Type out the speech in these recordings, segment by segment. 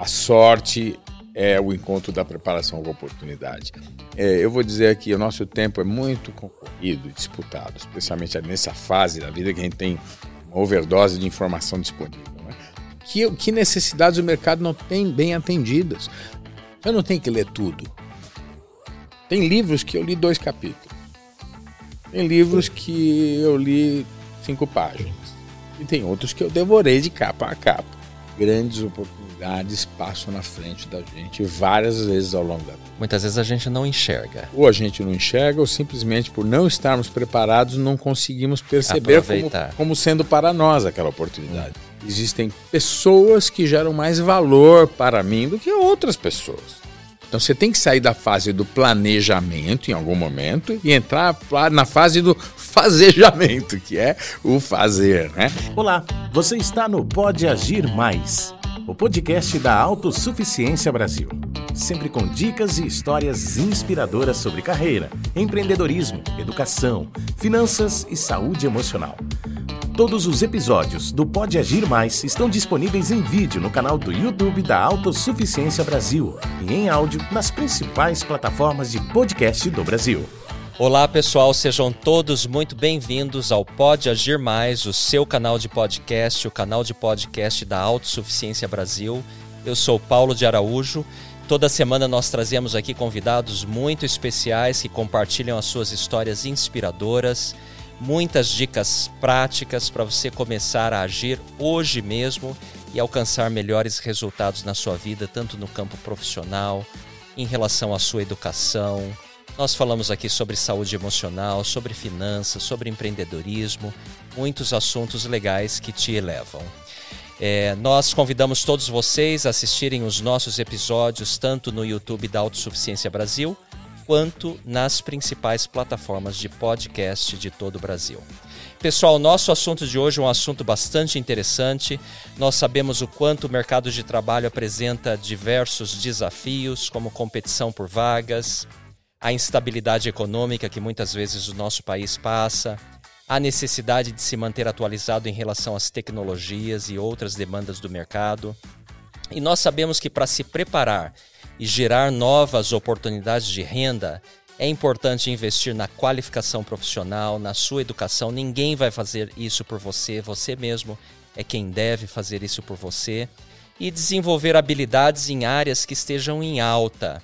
A sorte é o encontro da preparação com a oportunidade. É, eu vou dizer aqui, o nosso tempo é muito concorrido e disputado, especialmente nessa fase da vida que a gente tem uma overdose de informação disponível. Né? Que, que necessidades o mercado não tem bem atendidas? Eu não tenho que ler tudo. Tem livros que eu li dois capítulos. Tem livros que eu li cinco páginas. E tem outros que eu devorei de capa a capa. Grandes oportunidades passam na frente da gente várias vezes ao longo da vida. Muitas vezes a gente não enxerga. Ou a gente não enxerga, ou simplesmente por não estarmos preparados, não conseguimos perceber como, como, sendo para nós aquela oportunidade. Hum. Existem pessoas que geram mais valor para mim do que outras pessoas. Então você tem que sair da fase do planejamento em algum momento e entrar na fase do fazejamento, que é o fazer, né? Olá, você está no Pode Agir Mais, o podcast da Autossuficiência Brasil. Sempre com dicas e histórias inspiradoras sobre carreira, empreendedorismo, educação, finanças e saúde emocional. Todos os episódios do Pode Agir Mais estão disponíveis em vídeo no canal do YouTube da Autossuficiência Brasil e em áudio nas principais plataformas de podcast do Brasil. Olá pessoal, sejam todos muito bem-vindos ao Pode Agir Mais, o seu canal de podcast, o canal de podcast da Autossuficiência Brasil. Eu sou Paulo de Araújo. Toda semana nós trazemos aqui convidados muito especiais que compartilham as suas histórias inspiradoras muitas dicas práticas para você começar a agir hoje mesmo e alcançar melhores resultados na sua vida, tanto no campo profissional, em relação à sua educação. Nós falamos aqui sobre saúde emocional, sobre finanças, sobre empreendedorismo, muitos assuntos legais que te elevam. É, nós convidamos todos vocês a assistirem os nossos episódios tanto no YouTube da Autossuficiência Brasil quanto nas principais plataformas de podcast de todo o Brasil. Pessoal, nosso assunto de hoje é um assunto bastante interessante. Nós sabemos o quanto o mercado de trabalho apresenta diversos desafios, como competição por vagas, a instabilidade econômica que muitas vezes o nosso país passa, a necessidade de se manter atualizado em relação às tecnologias e outras demandas do mercado. E nós sabemos que para se preparar e gerar novas oportunidades de renda, é importante investir na qualificação profissional, na sua educação. Ninguém vai fazer isso por você, você mesmo é quem deve fazer isso por você. E desenvolver habilidades em áreas que estejam em alta.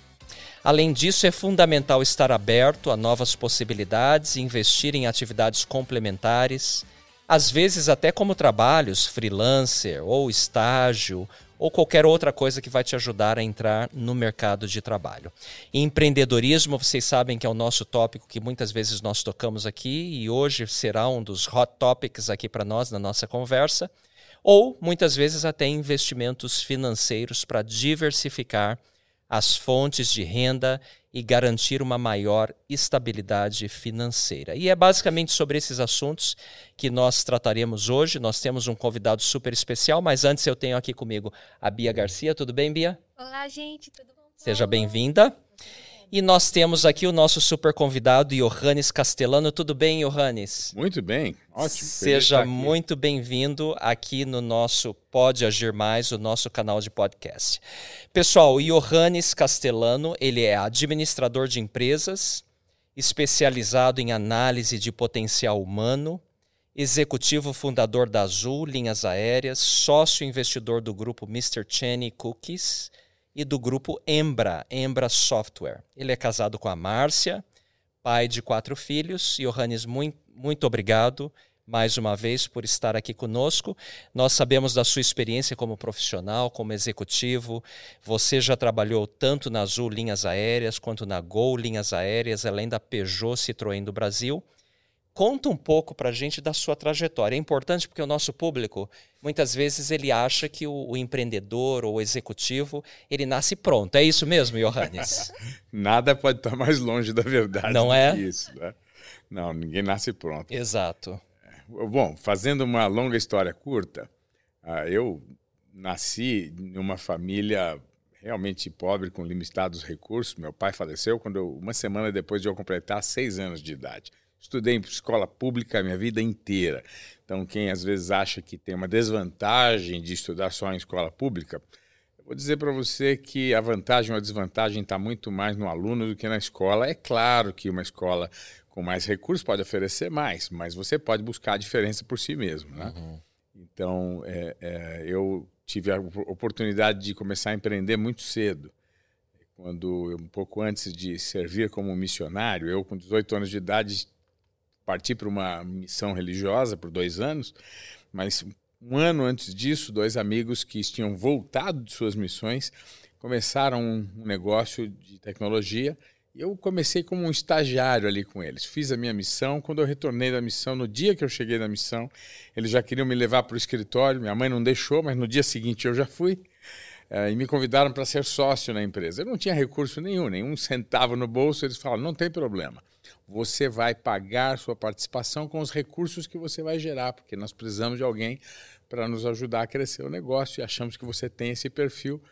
Além disso, é fundamental estar aberto a novas possibilidades e investir em atividades complementares, às vezes até como trabalhos, freelancer ou estágio ou qualquer outra coisa que vai te ajudar a entrar no mercado de trabalho. empreendedorismo, vocês sabem que é o nosso tópico que muitas vezes nós tocamos aqui e hoje será um dos hot topics aqui para nós na nossa conversa, ou muitas vezes até investimentos financeiros para diversificar as fontes de renda e garantir uma maior estabilidade financeira. E é basicamente sobre esses assuntos que nós trataremos hoje. Nós temos um convidado super especial, mas antes eu tenho aqui comigo a Bia Garcia. Tudo bem, Bia? Olá, gente, tudo bom? Seja bem-vinda. E nós temos aqui o nosso super convidado, Johannes Castellano. Tudo bem, Johannes? Muito bem, ótimo. Seja muito bem-vindo aqui no nosso Pode Agir Mais, o nosso canal de podcast. Pessoal, o Johannes Castellano, ele é administrador de empresas, especializado em análise de potencial humano, executivo fundador da Azul Linhas Aéreas, sócio investidor do grupo Mr. Cheney Cookies, e do grupo Embra, Embra Software. Ele é casado com a Márcia, pai de quatro filhos. Johannes, muito, muito obrigado mais uma vez por estar aqui conosco. Nós sabemos da sua experiência como profissional, como executivo. Você já trabalhou tanto na Azul Linhas Aéreas quanto na Gol Linhas Aéreas, além da Peugeot Citroën do Brasil. Conta um pouco para a gente da sua trajetória. É importante porque o nosso público, muitas vezes, ele acha que o, o empreendedor ou o executivo, ele nasce pronto. É isso mesmo, Johannes? Nada pode estar mais longe da verdade Não é? isso. Né? Não, ninguém nasce pronto. Exato. É, bom, fazendo uma longa história curta, ah, eu nasci numa família realmente pobre, com limitados recursos. Meu pai faleceu quando eu, uma semana depois de eu completar seis anos de idade. Estudei em escola pública a minha vida inteira. Então, quem às vezes acha que tem uma desvantagem de estudar só em escola pública, Vou dizer para você que a vantagem ou a desvantagem está muito mais no aluno do que na escola. É claro que uma escola com mais recursos pode oferecer mais, mas você pode buscar a diferença por si mesmo. Né? Uhum. Então, é, é, eu tive a oportunidade de começar a empreender muito cedo. Quando, um pouco antes de servir como missionário, eu, com 18 anos de idade, parti para uma missão religiosa por dois anos, mas um ano antes disso, dois amigos que tinham voltado de suas missões começaram um, negócio de tecnologia e eu comecei como um estagiário ali com eles. Fiz a minha missão. Quando eu retornei da missão, no dia que eu cheguei da missão, eles já queriam me levar para o escritório. Minha mãe não deixou, mas no dia seguinte eu já fui. Eh, e me convidaram para ser sócio na empresa. Eu não tinha recurso nenhum, nenhum centavo no bolso. Eles falaram: não tem problema você vai pagar sua participação com os recursos que você vai gerar, porque nós precisamos de alguém para nos ajudar a crescer o negócio e achamos que você tem esse perfil.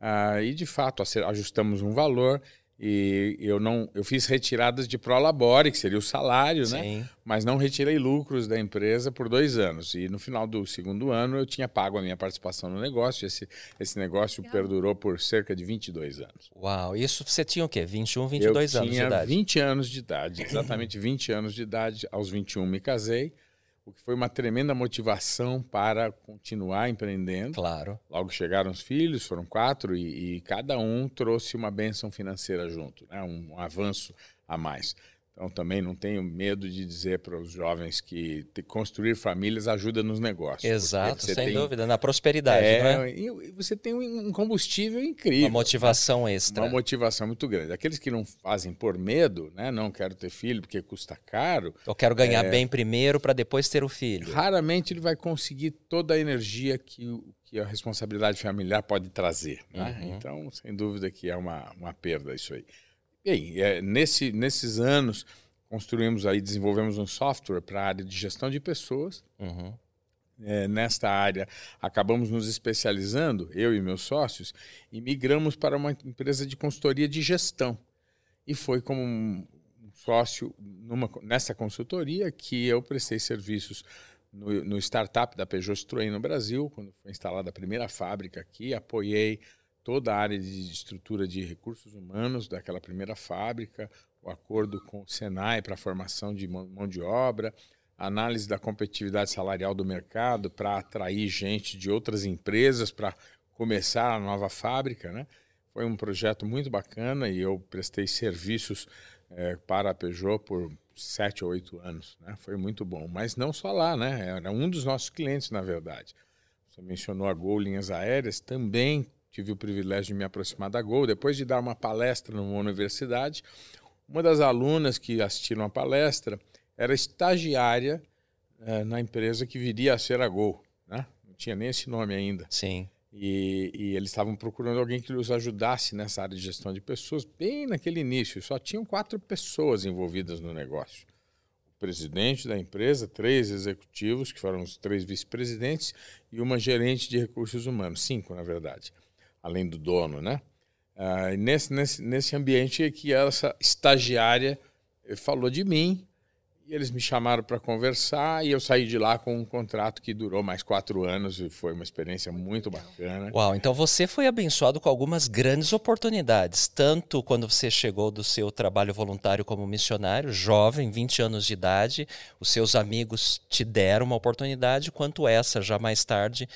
Ah, e de fato ajustamos um valor e eu não, eu fiz retiradas de prolabore, que seria o salário, né? Sim. né? Mas não retirei lucros da empresa por dois anos. E no final do segundo ano eu tinha pago a minha participação no negócio. Esse, esse negócio Legal. perdurou por cerca de 22 anos. Uau! Isso você tinha o quê? 21, 22 eu anos de idade? Eu tinha 20 anos de idade, exatamente 20 anos de idade. Aos 21 me casei o que foi uma tremenda motivação para continuar empreendendo. Claro. Logo chegaram os filhos, foram quatro, e, e cada um trouxe uma benção financeira junto, né? um avanço a mais. Então, também não tenho medo de dizer para os jovens que construir famílias ajuda nos negócios. Exato, sem tem, dúvida, na prosperidade. É, né? E você tem um combustível incrível. Uma motivação extra. Uma motivação muito grande. Aqueles que não fazem por medo, né? não quero ter filho porque custa caro. Eu quero ganhar é, bem primeiro para depois ter o filho. Raramente ele vai conseguir toda a energia que, que a responsabilidade familiar pode trazer. Né? Uhum. Então, sem dúvida que é uma, uma perda isso aí. Bem, é, nesse, nesses anos, construímos aí, desenvolvemos um software para a área de gestão de pessoas. Uhum. É, nesta área, acabamos nos especializando, eu e meus sócios, e migramos para uma empresa de consultoria de gestão. E foi como um sócio numa, nessa consultoria que eu prestei serviços no, no startup da Peugeot Citroën no Brasil, quando foi instalada a primeira fábrica aqui, apoiei toda a área de estrutura de recursos humanos daquela primeira fábrica, o acordo com o Senai para a formação de mão de obra, análise da competitividade salarial do mercado para atrair gente de outras empresas para começar a nova fábrica, né? Foi um projeto muito bacana e eu prestei serviços é, para a Peugeot por sete ou oito anos, né? Foi muito bom, mas não só lá, né? Era um dos nossos clientes, na verdade. Você mencionou a Gol Linhas Aéreas, também tive o privilégio de me aproximar da Gol, depois de dar uma palestra numa universidade. Uma das alunas que assistiram a palestra era estagiária eh, na empresa que viria a ser a Gol. Né? Não tinha nem esse nome ainda. Sim. E, e, eles estavam procurando alguém que os ajudasse nessa área de gestão de pessoas, bem naquele início. Só tinham quatro pessoas envolvidas no negócio. O presidente da empresa, três executivos, que foram os três vice-presidentes, e uma gerente de recursos humanos, cinco, na verdade além do dono, né? Ah, nesse, nesse, nesse ambiente que essa estagiária falou de mim e eles me chamaram para conversar e eu saí de lá com um contrato que durou mais quatro anos e foi uma experiência muito bacana. Uau, então você foi abençoado com algumas grandes oportunidades, tanto quando você chegou do seu trabalho voluntário como missionário, jovem, 20 anos de idade, os seus amigos te deram uma oportunidade, quanto essa já mais tarde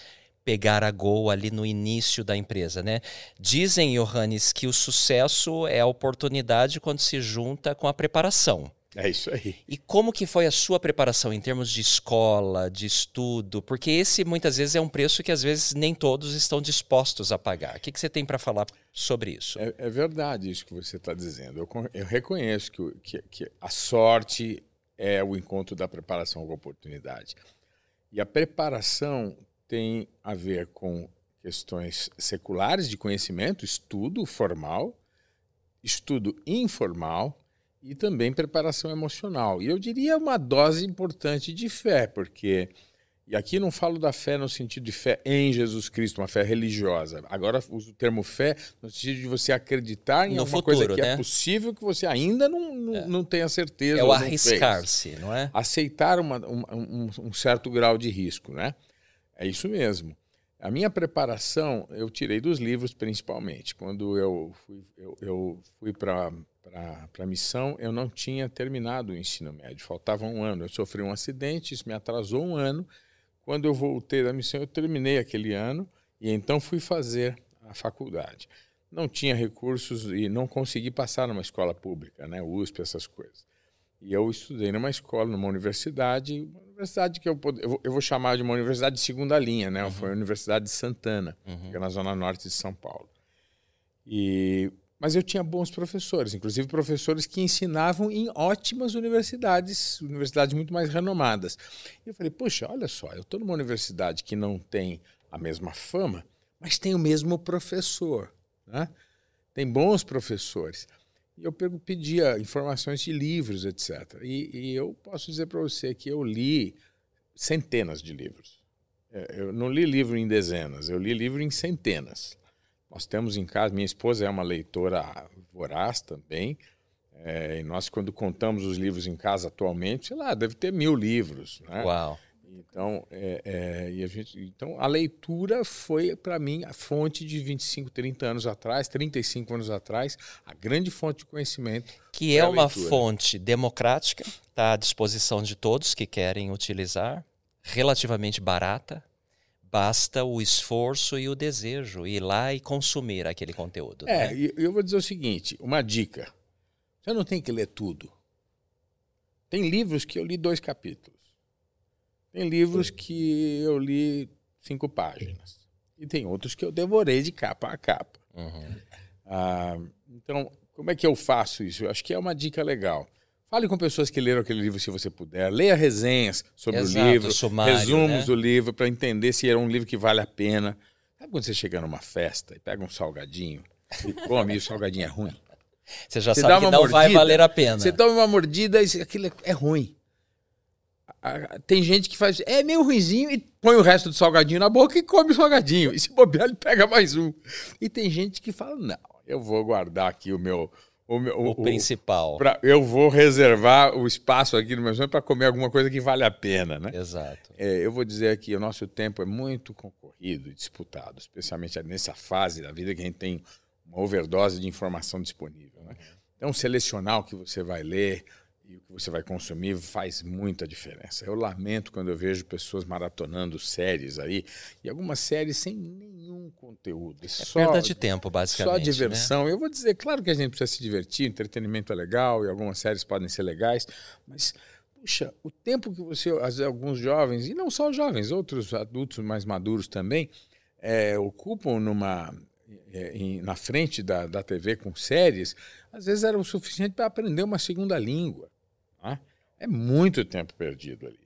pegar a Gol ali no início da empresa, né? Dizem, Johannes, que o sucesso é a oportunidade quando se junta com a preparação. É isso aí. E como que foi a sua preparação em termos de escola, de estudo? Porque esse muitas vezes é um preço que às vezes nem todos estão dispostos a pagar. O que, que você tem para falar sobre isso? É, é, verdade isso que você está dizendo. Eu, eu reconheço que, que, que a sorte é o encontro da preparação com a oportunidade. E a preparação tem a ver com questões seculares de conhecimento, estudo formal, estudo informal e também preparação emocional. E eu diria uma dose importante de fé, porque e aqui não falo da fé no sentido de fé em Jesus Cristo, uma fé religiosa. Agora uso o termo fé no sentido de você acreditar em no alguma futuro, coisa que é né? é possível que você ainda não, não, é. não tenha certeza. É o arriscar-se, não é? Aceitar uma, um, um certo grau de risco, né? É isso mesmo. A minha preparação eu tirei dos livros principalmente. Quando eu fui, eu, eu fui para a missão, eu não tinha terminado o ensino médio, faltava um ano. Eu sofri um acidente, isso me atrasou um ano. Quando eu voltei da missão, eu terminei aquele ano e então fui fazer a faculdade. Não tinha recursos e não consegui passar numa escola pública, né, USP, essas coisas. E eu estudei numa escola, numa universidade, uma universidade que eu, eu vou chamar de uma universidade de segunda linha, né? Uhum. Foi a Universidade de Santana, uhum. que é na zona norte de São Paulo. E mas eu tinha bons professores, inclusive professores que ensinavam em ótimas universidades, universidades muito mais renomadas. E eu falei, puxa, olha só, eu estou numa universidade que não tem a mesma fama, mas tem o mesmo professor, né? Tem bons professores. Eu pedia informações de livros, etc. E, e eu posso dizer para você que eu li centenas de livros. É, eu não li livro em dezenas, eu li livro em centenas. Nós temos em casa, minha esposa é uma leitora voraz também, é, e nós, quando contamos os livros em casa atualmente, sei lá, deve ter mil livros. Né? Uau! Então, é, é, e a gente, então, a leitura foi, para mim, a fonte de 25, 30 anos atrás, 35 anos atrás, a grande fonte de conhecimento. Que é uma fonte democrática, está à disposição de todos que querem utilizar, relativamente barata, basta o esforço e o desejo ir lá e consumir aquele conteúdo. É, né? eu vou dizer o seguinte: uma dica. Você não tem que ler tudo. Tem livros que eu li dois capítulos. Tem livros que eu li cinco páginas. E tem outros que eu devorei de capa a capa. Uhum. Ah, então, como é que eu faço isso? Eu acho que é uma dica legal. Fale com pessoas que leram aquele livro se você puder. Leia resenhas sobre Exato, o livro, sumário, resumos né? do livro para entender se é um livro que vale a pena. Sabe quando você chega numa festa e pega um salgadinho e come e o salgadinho é ruim? Você já você sabe que não mordida, vai valer a pena. Você toma uma mordida e aquilo é ruim tem gente que faz, é meio ruizinho e põe o resto do salgadinho na boca e come o salgadinho. E se bobear, ele pega mais um. E tem gente que fala, não, eu vou guardar aqui o meu... O, meu, o, o principal. Pra, eu vou reservar o espaço aqui no meu sonho para comer alguma coisa que vale a pena, né? Exato. É, eu vou dizer aqui, o nosso tempo é muito concorrido e disputado, especialmente nessa fase da vida que a gente tem uma overdose de informação disponível. Né? Então, selecionar o que você vai ler, e o que você vai consumir faz muita diferença. Eu lamento quando eu vejo pessoas maratonando séries aí, e algumas séries sem nenhum conteúdo. É só, perda de tempo, basicamente. Só diversão. Né? Eu vou dizer, claro que a gente precisa se divertir, entretenimento é legal, e algumas séries podem ser legais, mas, puxa, o tempo que você, alguns jovens, e não só jovens, outros adultos mais maduros também, é, ocupam numa é, em, na frente da, da TV com séries, às vezes era o suficiente para aprender uma segunda língua. Tá? É muito tempo perdido ali.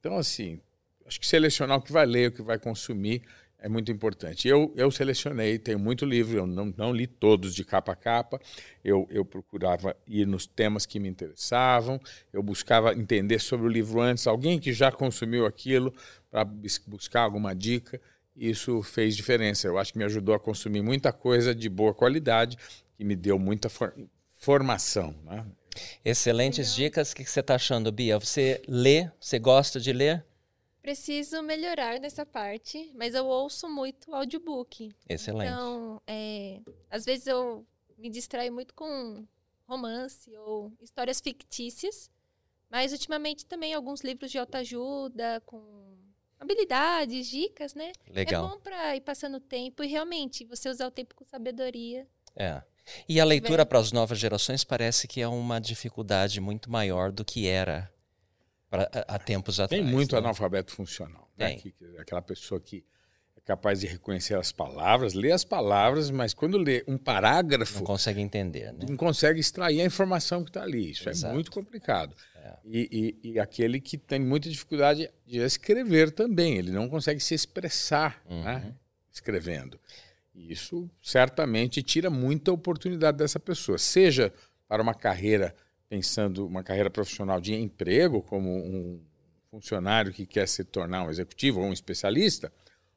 Então, assim, acho que selecionar o que vai ler, o que vai consumir é muito importante. Eu, eu selecionei, tenho muito livro, eu não, não li todos de capa a capa, eu, eu procurava ir nos temas que me interessavam, eu buscava entender sobre o livro antes, alguém que já consumiu aquilo, para buscar alguma dica. Isso fez diferença. Eu acho que me ajudou a consumir muita coisa de boa qualidade, que me deu muita for formação. Né? Excelentes dicas. O que você está achando, Bia? Você lê? Você gosta de ler? Preciso melhorar nessa parte, mas eu ouço muito audiobook. Excelente. Então, é, às vezes eu me distraio muito com romance ou histórias fictícias, mas ultimamente também alguns livros de autoajuda, com habilidades, dicas, né? Legal. É bom para ir passando o tempo e realmente você usar o tempo com sabedoria. É. E a leitura para as novas gerações parece que é uma dificuldade muito maior do que era pra, há tempos atrás. Tem muito né? analfabeto funcional. Né? Que, aquela pessoa que é capaz de reconhecer as palavras, lê as palavras, mas quando lê um parágrafo. Não consegue entender. Né? Não consegue extrair a informação que está ali. Isso é Exato. é muito complicado. É. E, e, e, aquele que tem muita dificuldade de escrever também, ele não consegue se expressar né? uhum. né? escrevendo. Isso certamente tira muita oportunidade dessa pessoa, seja para uma carreira, pensando uma carreira profissional de emprego, como um funcionário que quer se tornar um executivo ou um especialista,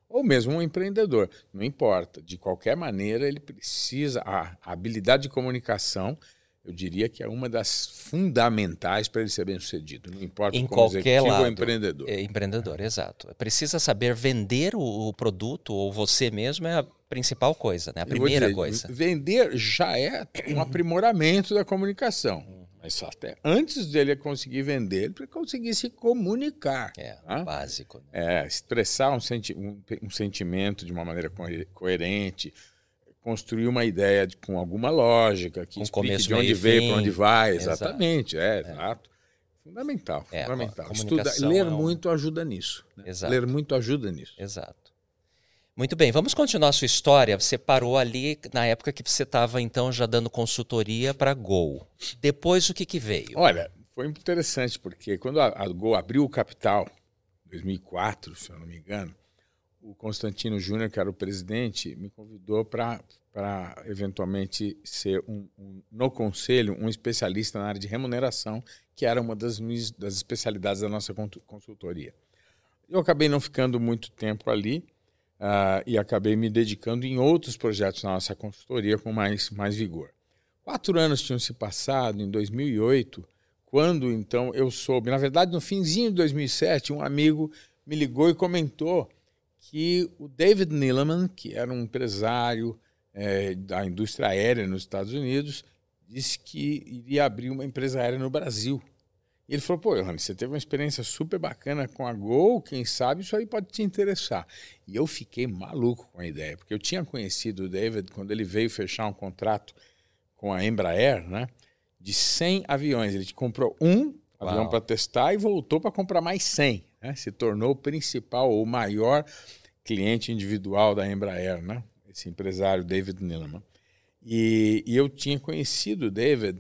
ou mesmo um empreendedor. Não importa. De qualquer maneira, ele precisa. A, habilidade de comunicação eu diria que é uma das fundamentais para ele ser bem sucedido. Não importa em como qualquer executivo lado. ou empreendedor. É, empreendedor, exato. Precisa saber vender o, o produto ou você mesmo é a principal coisa, né? A primeira dizer, coisa. Vender já é um aprimoramento da comunicação. Mas até antes dele conseguir vender, ele conseguir se comunicar. É, tá? básico. né? É, expressar um, senti um, um sentimento de uma maneira coe- coerente, construir uma ideia de- com alguma lógica, que Com começo, de onde veio, para onde vai, Exato. exatamente. É, exato. Fundamental, É, a fundamental. Estudar, ler é um- muito ajuda nisso. né? Exato. Ler muito ajuda nisso. Exato. Muito bem, vamos continuar a sua história. Você parou ali na época que você estava então já dando consultoria para Gol. Depois o que, que veio? Olha, foi interessante, porque quando a, a Gol abriu o capital, em 2004, se eu não me engano, o Constantino Júnior, que era o presidente, me convidou para eventualmente ser um, um- no conselho um especialista na área de remuneração, que era uma das, das especialidades da nossa con- consultoria. Eu acabei não ficando muito tempo ali ah, e acabei me dedicando em outros projetos na nossa consultoria com mais, mais vigor. Quatro anos tinham se passado, em 2008, quando então eu soube, na verdade no finzinho de 2007, um amigo me ligou e comentou que o David Neeleman, que era um empresário eh, da indústria aérea nos Estados Unidos, disse que iria abrir uma empresa aérea no Brasil. E ele falou, pô, Johannes, você teve uma experiência super bacana com a Gol, quem sabe isso aí pode te interessar. E eu fiquei maluco com a ideia, porque eu tinha conhecido o David quando ele veio fechar um contrato com a Embraer, né, de 100 aviões. Ele comprou um avião Uau. para testar e voltou para comprar mais 100. Né? Se tornou o principal, o maior cliente individual da Embraer, né? esse empresário David Neeleman. E, e eu tinha conhecido o David,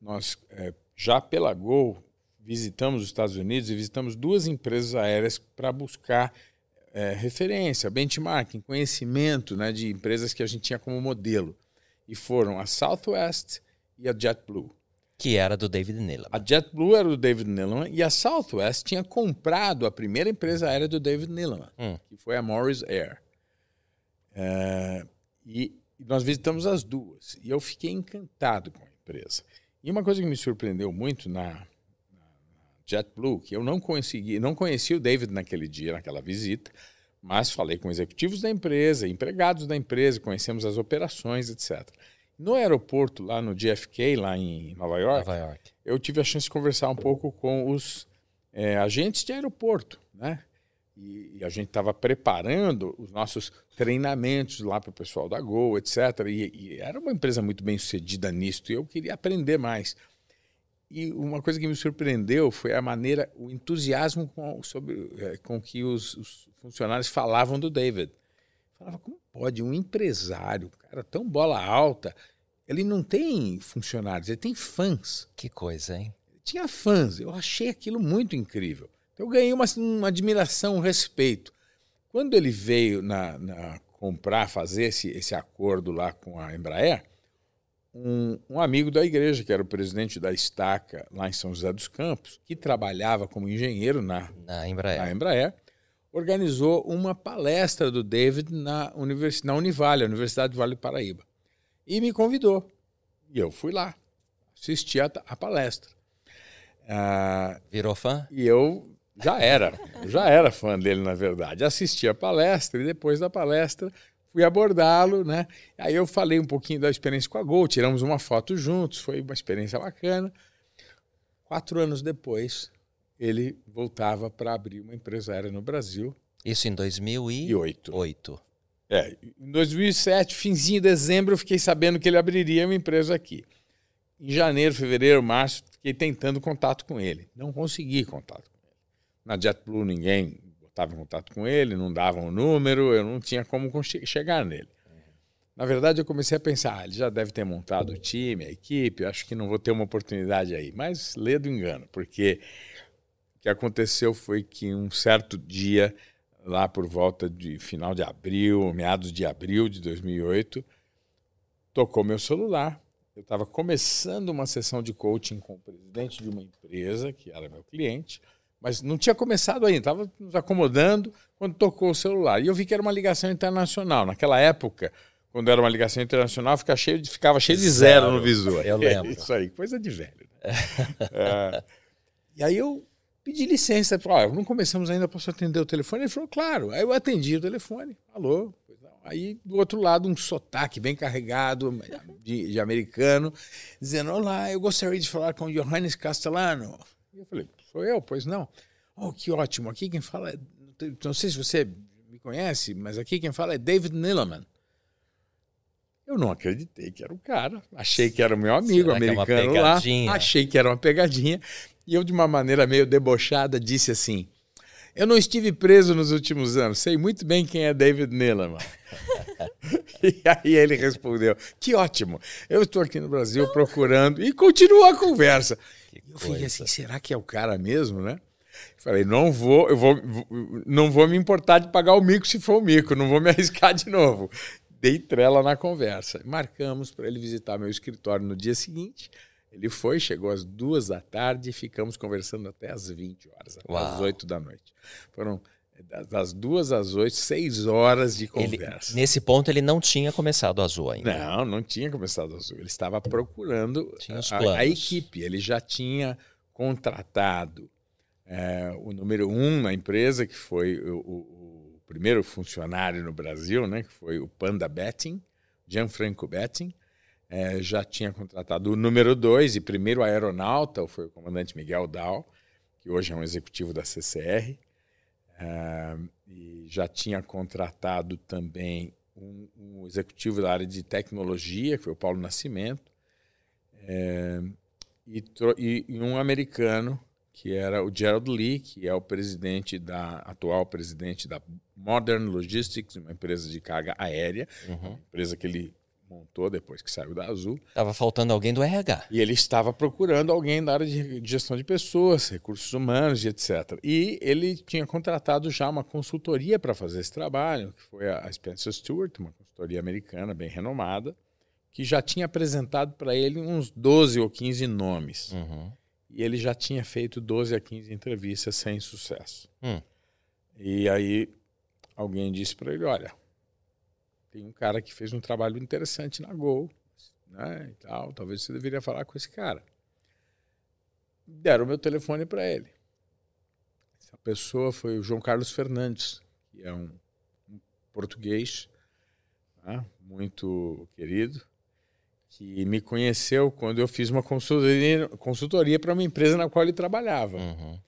nós eh, já pela Gol visitamos os Estados Unidos e visitamos duas empresas aéreas para buscar eh, referência, benchmarking, conhecimento né, de empresas que a gente tinha como modelo. E foram a Southwest e a JetBlue. Que era do David Neeleman. A JetBlue era do David Neeleman e a Southwest tinha comprado a primeira empresa aérea do David Neeleman, Hum. que foi a Morris Air. É, e, nós visitamos as duas e eu fiquei encantado com a empresa. E uma coisa que me surpreendeu muito na JetBlue, que eu não consegui, não conheci o David naquele dia, naquela visita, mas falei com executivos da empresa, empregados da empresa, conhecemos as operações, etc. No aeroporto lá no JFK, lá em Nova York, Nova York. eu tive a chance de conversar um pouco com os eh, agentes de aeroporto, né? E, e a gente estava preparando os nossos treinamentos lá para o pessoal da Gol, etc. E, e era uma empresa muito bem sucedida nisso e eu queria aprender mais. E uma coisa que me surpreendeu foi a maneira, o entusiasmo com, sobre, eh, com que os, os funcionários falavam do David. Falava, como pode um empresário, cara tão bola alta, ele não tem funcionários, ele tem fãs Que coisa, hein? tinha fãs. Eu achei aquilo muito incrível. Eu ganhei uma, uma admiração, um respeito. Quando ele veio na, na comprar, fazer esse, esse acordo lá com a Embraer, um, um amigo da igreja, que era o presidente da Estaca lá em São José dos Campos, que trabalhava como engenheiro na, Na Embraer. na Embraer, organizou uma palestra do David na, univers, na Univale, Universidade do Vale do Paraíba. E me convidou. E eu fui lá, assisti a, a palestra. Ah, Virou fã? e eu já era, eu já era fã dele, na verdade. Assisti a palestra e depois da palestra fui abordá-lo, né? Aí eu falei um pouquinho da experiência com a Gol, tiramos uma foto juntos, foi uma experiência bacana. Quatro anos depois, ele voltava para abrir uma empresa aérea no Brasil, Isso em e 2008. oito. É, em 2007, finzinho de dezembro, eu fiquei sabendo que ele abriria uma empresa aqui. Em janeiro, fevereiro, março, fiquei tentando contato com ele. Não consegui contato com ele. Na JetBlue, ninguém botava em contato com ele, não davam o número, eu não tinha como chegar nele. Na verdade, eu comecei a pensar, ah, ele já deve ter montado o time, a equipe, acho que não vou ter uma oportunidade aí. Mas lê do engano, porque que aconteceu foi que um certo dia, lá por volta de final de abril, meados de abril de 2008, tocou meu celular. Eu estava começando uma sessão de coaching com o presidente de uma empresa, que era meu cliente, mas não tinha começado ainda, estava nos acomodando quando tocou o celular. E eu vi que era uma ligação internacional. Naquela época, quando era uma ligação internacional, ficava cheio de, ficava cheio de zero, zero no visor. Eu lembro. É isso aí, coisa de velho. Né? é, e aí eu pedi licença. Falei, não começamos ainda, posso atender o telefone? Ele falou, claro. Aí eu atendi o telefone. Alô? Aí, do outro lado, um sotaque bem carregado de, de americano, dizendo, olá, eu gostaria de falar com Johannes Castellano. E eu falei, sou eu? Pois não. Oh, que ótimo. Aqui quem fala é... Não sei se você me conhece, mas aqui quem fala é David Nilleman. Eu não acreditei que era o cara. Achei que era o meu amigo Será americano é lá. Achei que era uma pegadinha. E eu, de uma maneira meio debochada, disse assim: Eu não estive preso nos últimos anos. Sei muito bem quem é David Neeleman. e aí ele respondeu: Que ótimo. Eu estou aqui no Brasil procurando. E continua a conversa. Que eu coisa. fiquei assim: será que é o cara mesmo, né? Falei, não vou, eu vou, não vou me importar de pagar o mico se for o mico, não vou me arriscar de novo dei trela na conversa. Marcamos para ele visitar meu escritório no dia seguinte. Ele foi, chegou às duas da tarde e ficamos conversando até às 20 horas, até às 8 da noite. Foram das duas às oito, seis horas de conversa. Ele, nesse ponto ele não tinha começado a Azul ainda. Não, não tinha começado Azul. Ele estava procurando a, a, equipe. Ele já tinha contratado é, o número um na empresa, que foi o, o primeiro funcionário no Brasil, né, que foi o Panda Betting, Gianfranco Betting, é, já tinha contratado o número dois e primeiro aeronauta, foi o comandante Miguel Dal, que hoje é um executivo da CCR, é, e já tinha contratado também um, um, executivo da área de tecnologia, que foi o Paulo Nascimento, é, e, e, um americano que era o Gerald Lee, que é o presidente da atual presidente da Modern Logistics, uma empresa de carga aérea, uhum. empresa que ele montou depois que saiu da Azul. Estava faltando alguém do RH. E ele estava procurando alguém da área de gestão de pessoas, recursos humanos e etc. E ele tinha contratado já uma consultoria para fazer esse trabalho, que foi a Spencer Stewart, uma consultoria americana bem renomada, que já tinha apresentado para ele uns 12 ou 15 nomes. Uhum e ele já tinha feito 12 a 15 entrevistas sem sucesso. Hum. E aí alguém disse para ele, olha, tem um cara que fez um trabalho interessante na Gol, né, e tal, talvez você deveria falar com esse cara. Deram o meu telefone para ele. Essa pessoa foi o João Carlos Fernandes, que é um, um português né, muito querido, que me conheceu quando eu fiz uma consultoria, consultoria para uma empresa na qual ele trabalhava. Uhum.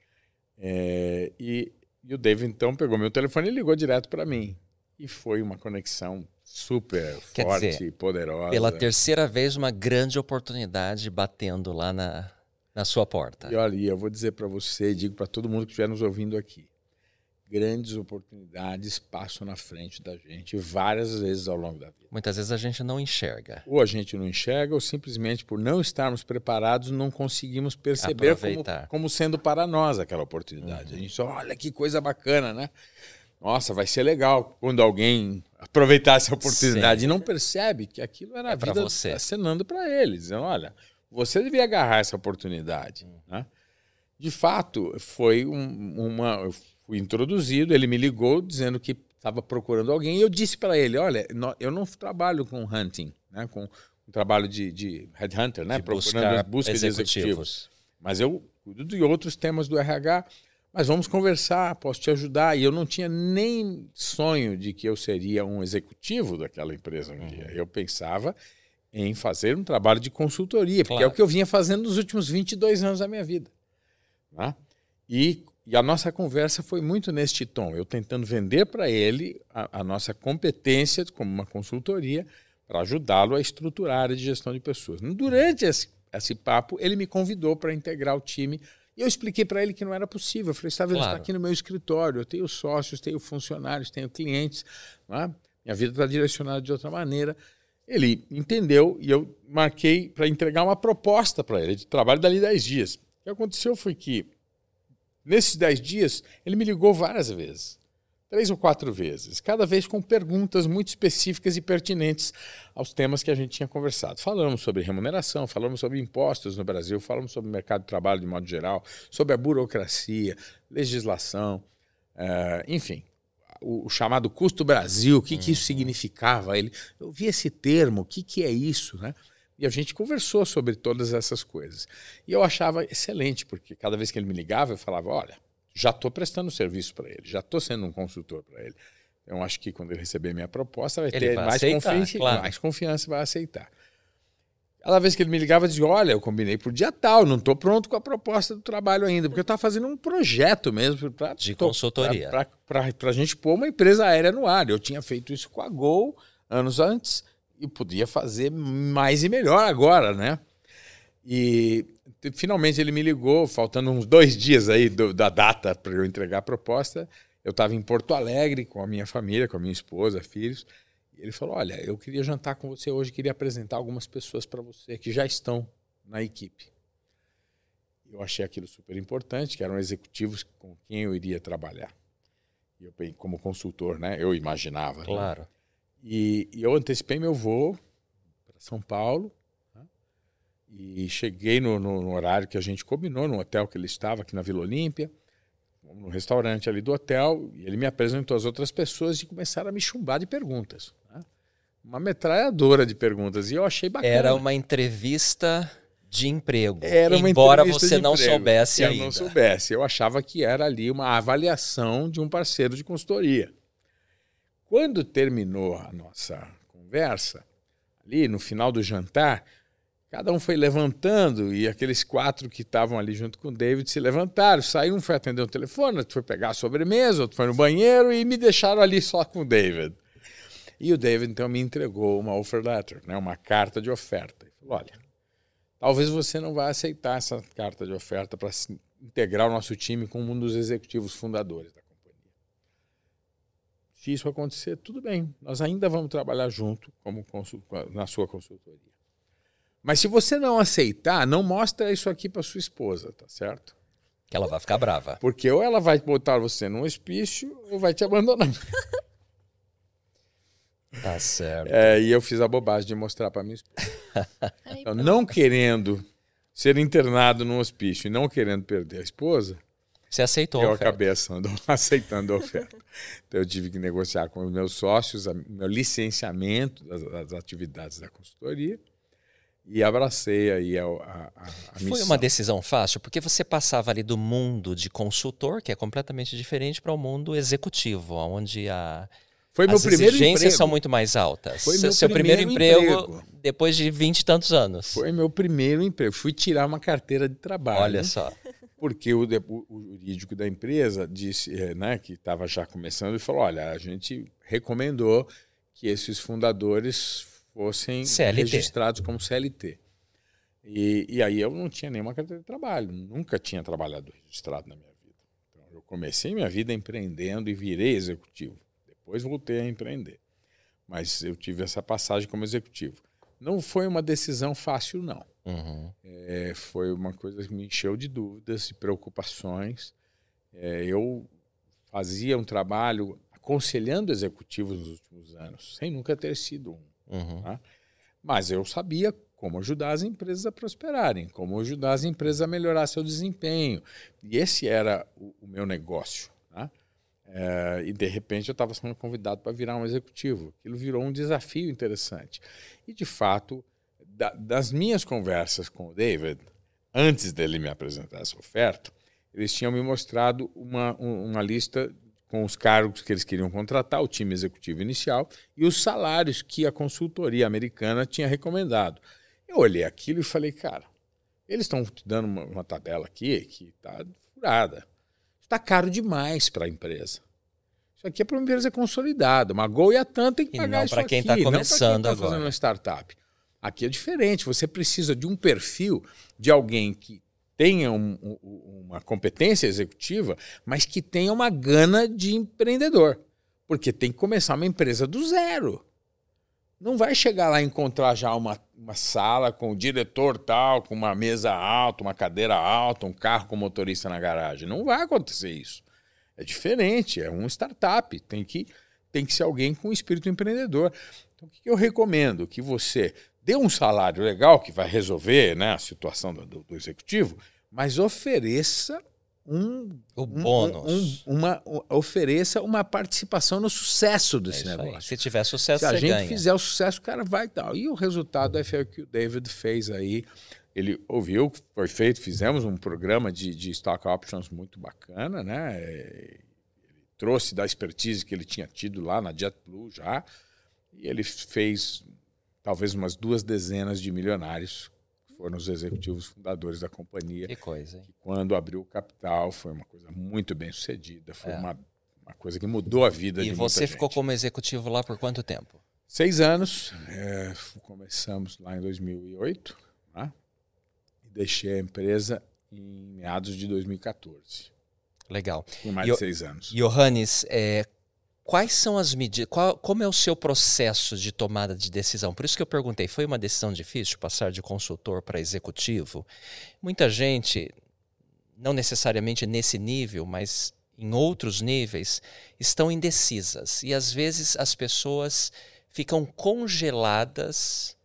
É, e, e, o David então pegou meu telefone e ligou direto para mim. E foi uma conexão super Quer forte dizer, e poderosa. Pela terceira vez, uma grande oportunidade batendo lá na, na sua porta. E olha, eu vou dizer para você, digo para todo mundo que estiver nos ouvindo aqui grandes oportunidades passam na frente da gente várias vezes ao longo da vida. Muitas vezes a gente não enxerga. Ou a gente não enxerga, ou simplesmente por não estarmos preparados, não conseguimos perceber como, como, sendo para nós aquela oportunidade. Uhum. A gente só, olha que coisa bacana, né? Nossa, vai ser legal quando alguém aproveitar essa oportunidade e não percebe que aquilo era é a vida você. acenando para eles, dizendo, olha, você devia agarrar essa oportunidade, uhum. né? De fato, foi um, uma fui introduzido, ele me ligou dizendo que estava procurando alguém e eu disse para ele, olha, eu não trabalho com hunting, né, com um trabalho de, de headhunter, né, de procurando busca executivos. de executivos, mas eu cuido de outros temas do RH, mas vamos conversar, posso te ajudar. E eu não tinha nem sonho de que eu seria um executivo daquela empresa um uhum. dia. Eu pensava em fazer um trabalho de consultoria, porque claro. é o que eu vinha fazendo nos últimos 22 anos da minha vida. Né? E e a nossa conversa foi muito neste tom, eu tentando vender para ele a, a, nossa competência como uma consultoria para ajudá-lo a estruturar a área de gestão de pessoas. Durante esse, esse papo, ele me convidou para integrar o time e eu expliquei para ele que não era possível. Eu falei, está vendo, claro. está aqui no meu escritório, eu tenho sócios, tenho funcionários, tenho clientes, é? minha vida está direcionada de outra maneira. Ele entendeu e eu marquei para entregar uma proposta para ele de trabalho dali 10 dias. O que aconteceu foi que Nesses dez dias, ele me ligou várias vezes. Três ou quatro vezes. Cada vez com perguntas muito específicas e pertinentes aos temas que a gente tinha conversado. Falamos sobre remuneração, falamos sobre impostos no Brasil, falamos sobre o mercado de trabalho de modo geral, sobre a burocracia, legislação, uh, enfim. o, o chamado custo Brasil, o que, que isso uhum. significava. Ele, eu vi esse termo, o que, que é isso, né? E a gente conversou sobre todas essas coisas. E eu achava excelente, porque cada vez que ele me ligava, eu falava: olha, já estou prestando serviço para ele, já estou sendo um consultor para ele. Eu acho que quando ele receber minha proposta, vai ele ter vai mais, aceitar, confiança, claro. mais confiança e vai aceitar. Cada vez que ele me ligava, eu dizia: Olha, eu combinei o dia tal, não estou pronto com a proposta do trabalho ainda, porque eu estava fazendo um projeto mesmo pra, de consultoria. Para a gente pôr uma empresa aérea no ar. Eu tinha feito isso com a Gol anos antes e podia fazer mais e melhor agora, né? E finalmente ele me ligou, faltando uns dois dias aí do, da data para eu entregar a proposta. Eu estava em Porto Alegre com a minha família, com a minha esposa, filhos. Ele falou: Olha, eu queria jantar com você hoje, queria apresentar algumas pessoas para você que já estão na equipe. Eu achei aquilo super importante, que eram executivos com quem eu iria trabalhar. E eu, como consultor, né? Eu imaginava. Né? Claro. Né? E, e, eu antecipei meu voo para São Paulo. Né? E cheguei no, no, no, horário que a gente combinou, no hotel que ele estava, aqui na Vila Olímpia no restaurante ali do hotel, e ele me apresentou as outras pessoas e começaram a me chumbar de perguntas uma metralhadora de perguntas. E eu achei bacana. Era uma entrevista de emprego. Era uma embora você não emprego. soubesse eu ainda. Eu não soubesse. Eu achava que era ali uma avaliação de um parceiro de consultoria. Quando terminou a nossa conversa, ali no final do jantar, cada um foi levantando e aqueles quatro que estavam ali junto com o David se levantaram. Saiu um foi atender o telefone, outro foi pegar a sobremesa, outro foi no banheiro e me deixaram ali só com o David. E o David então me entregou uma offer letter, né, uma carta de oferta. Ele falou: olha, talvez você não vá aceitar essa carta de oferta para integrar o nosso time com um dos executivos fundadores da companhia. Se isso acontecer, tudo bem, nós ainda vamos trabalhar junto como na sua consultoria. Mas se você não aceitar, não mostra isso aqui para sua esposa, tá certo? Que ela vai ficar brava. Porque ou ela vai botar você num hospício ou vai te abandonar. Tá certo. É, e eu fiz a bobagem de mostrar para minha esposa. então, não querendo ser internado no hospício e não querendo perder a esposa, você aceitou eu acabei aceitando, aceitando a oferta. Então, eu tive que negociar com os meus sócios o meu licenciamento das, das, atividades da consultoria e abracei aí a, a, a. Foi uma decisão fácil, porque você passava ali do mundo de consultor, que é completamente diferente, para o mundo executivo, onde a foi As exigências emprego. são muito mais altas. Foi meu Seu primeiro, primeiro emprego, emprego, depois de vinte e tantos anos. Foi meu primeiro emprego. Fui tirar uma carteira de trabalho. Olha só. Porque o, o, jurídico da empresa disse, eh, né, que estava já começando, e falou: olha, a gente recomendou que esses fundadores fossem CLT. registrados como CLT. E, e aí eu não tinha nenhuma carteira de trabalho, nunca tinha trabalhado registrado na minha vida. Então eu comecei minha vida empreendendo e virei executivo. Depois voltei a empreender. Mas eu tive essa passagem como executivo. Não foi uma decisão fácil, não. Uhum. É, foi uma coisa que me encheu de dúvidas e preocupações. É, eu fazia um trabalho aconselhando executivos nos últimos anos, sem nunca ter sido um. Uhum. Tá? Mas eu sabia como ajudar as empresas a prosperarem, como ajudar as empresas a melhorar seu desempenho. E esse era o, o meu negócio. Tá? É, e de repente eu estava sendo convidado para virar um executivo. Aquilo virou um desafio interessante. E de fato, da, das minhas conversas com o David, antes dele me apresentar essa oferta, eles tinham me mostrado uma, uma lista com os cargos que eles queriam contratar, o time executivo inicial, e os salários que a consultoria americana tinha recomendado. Eu olhei aquilo e falei, cara, eles estão te dando uma, uma tabela aqui que está furada Está caro demais para a empresa. Isso aqui é para uma empresa consolidada. Uma Gol e a TAM tem que pagar e não para quem está começando tá agora. fazendo uma startup. Aqui é diferente. Você precisa de um perfil de alguém que tenha um, um, uma competência executiva, mas que tenha uma gana de empreendedor. Porque tem que começar uma empresa do zero não vai chegar lá e encontrar já uma, uma sala com o diretor tal, com uma mesa alta, uma cadeira alta, um carro com motorista na garagem. Não vai acontecer isso. É diferente, é um startup. Tem que, tem que ser alguém com espírito empreendedor. Então, o que eu recomendo? Que você dê um salário legal que vai resolver né, a situação do, do executivo, mas ofereça um, o bônus. um- uma, um- ofereça uma participação no sucesso É desse aí. negócio. Se tiver sucesso, Se a gente ganha. fizer o sucesso, o cara vai e tal. E o resultado foi o que o David fez aí. Ele ouviu, foi feito, fizemos um programa de, de stock options muito bacana, né? Ele trouxe da expertise que ele tinha tido lá na JetBlue já. E ele fez talvez umas duas dezenas de milionários, foram os executivos fundadores da companhia Que coisa, hein? que quando abriu o capital foi uma coisa muito bem sucedida, foi É. uma, uma coisa que mudou a vida E de você muita ficou gente. como executivo lá por quanto tempo? Seis anos, é, começamos lá em 2008, né? e deixei a empresa em meados de 2014, Legal. em mais E de seis anos. Johannes, é, quais são as medidas, qual- como é o seu processo de tomada de decisão? Por isso que eu perguntei, foi uma decisão difícil passar de consultor para executivo? Muita gente, não necessariamente nesse nível, mas em outros níveis, estão indecisas. E às vezes as pessoas ficam congeladas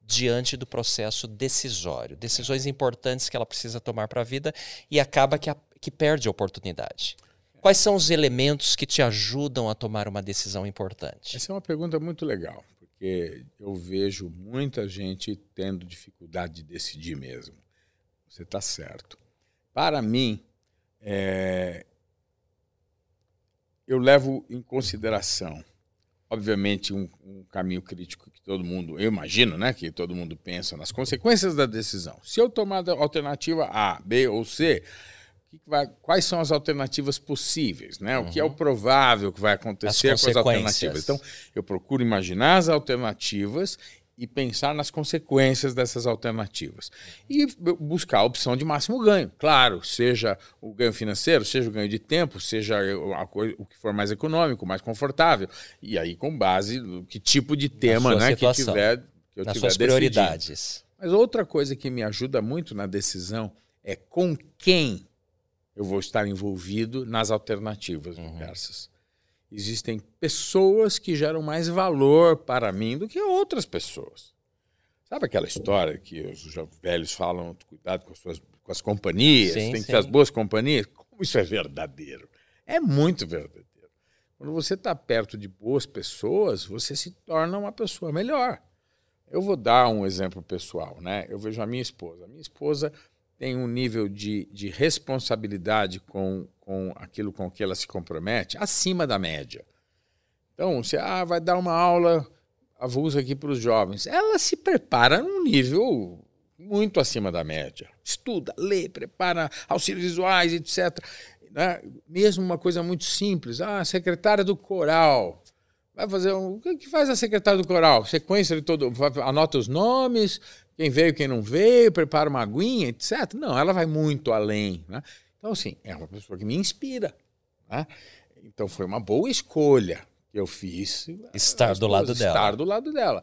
diante do processo decisório, decisões importantes que ela precisa tomar para a vida e acaba que, a- que perde a oportunidade. Quais são os elementos que te ajudam a tomar uma decisão importante? Essa é uma pergunta muito legal, porque eu vejo muita gente tendo dificuldade de decidir mesmo. Você está certo. Para mim, é, eu levo em consideração, obviamente, um, um caminho crítico que todo mundo, eu imagino, né, que todo mundo pensa nas consequências da decisão. Se eu tomar a alternativa A, B ou C, que vai- quais são as alternativas possíveis, né? O que é o provável que vai acontecer com as alternativas. Então, eu procuro imaginar as alternativas e pensar nas consequências dessas alternativas. E bu- buscar a opção de máximo ganho. Claro, seja o ganho financeiro, seja o ganho de tempo, seja a coi- o que for mais econômico, mais confortável. E aí, com base no que tipo de tema né, que tiver. Que eu Nas tiver suas decidindo. prioridades. Mas outra coisa que me ajuda muito na decisão é com quem eu vou estar envolvido nas alternativas Uhum. diversas. Existem pessoas que geram mais valor para mim do que outras pessoas. Sabe aquela história que os velhos falam, cuidado com as, suas, com as companhias, Sim, tem que sim. ter as boas companhias? Como isso é verdadeiro? É muito verdadeiro. Quando você está perto de boas pessoas, você se torna uma pessoa melhor. Eu vou dar um exemplo pessoal, né? Eu vejo a minha esposa. A minha esposa tem um nível de, de responsabilidade com, com aquilo com que ela se compromete acima da média. Então, você ah, vai dar uma aula avulsa aqui para os jovens. Ela se prepara num nível muito acima da média. Estuda, lê, prepara auxílios visuais, etc. Né? Mesmo uma coisa muito simples. Ah, secretária do coral. Vai fazer um... O que faz a secretária do coral? Sequência de todo... Anota os nomes, quem veio, quem não veio, prepara uma aguinha, etc. Não, ela vai muito além. Né? Então, assim, é uma pessoa que me inspira. Né? Então, foi uma boa escolha que eu fiz. Estar a do lado dela. Estar do lado dela.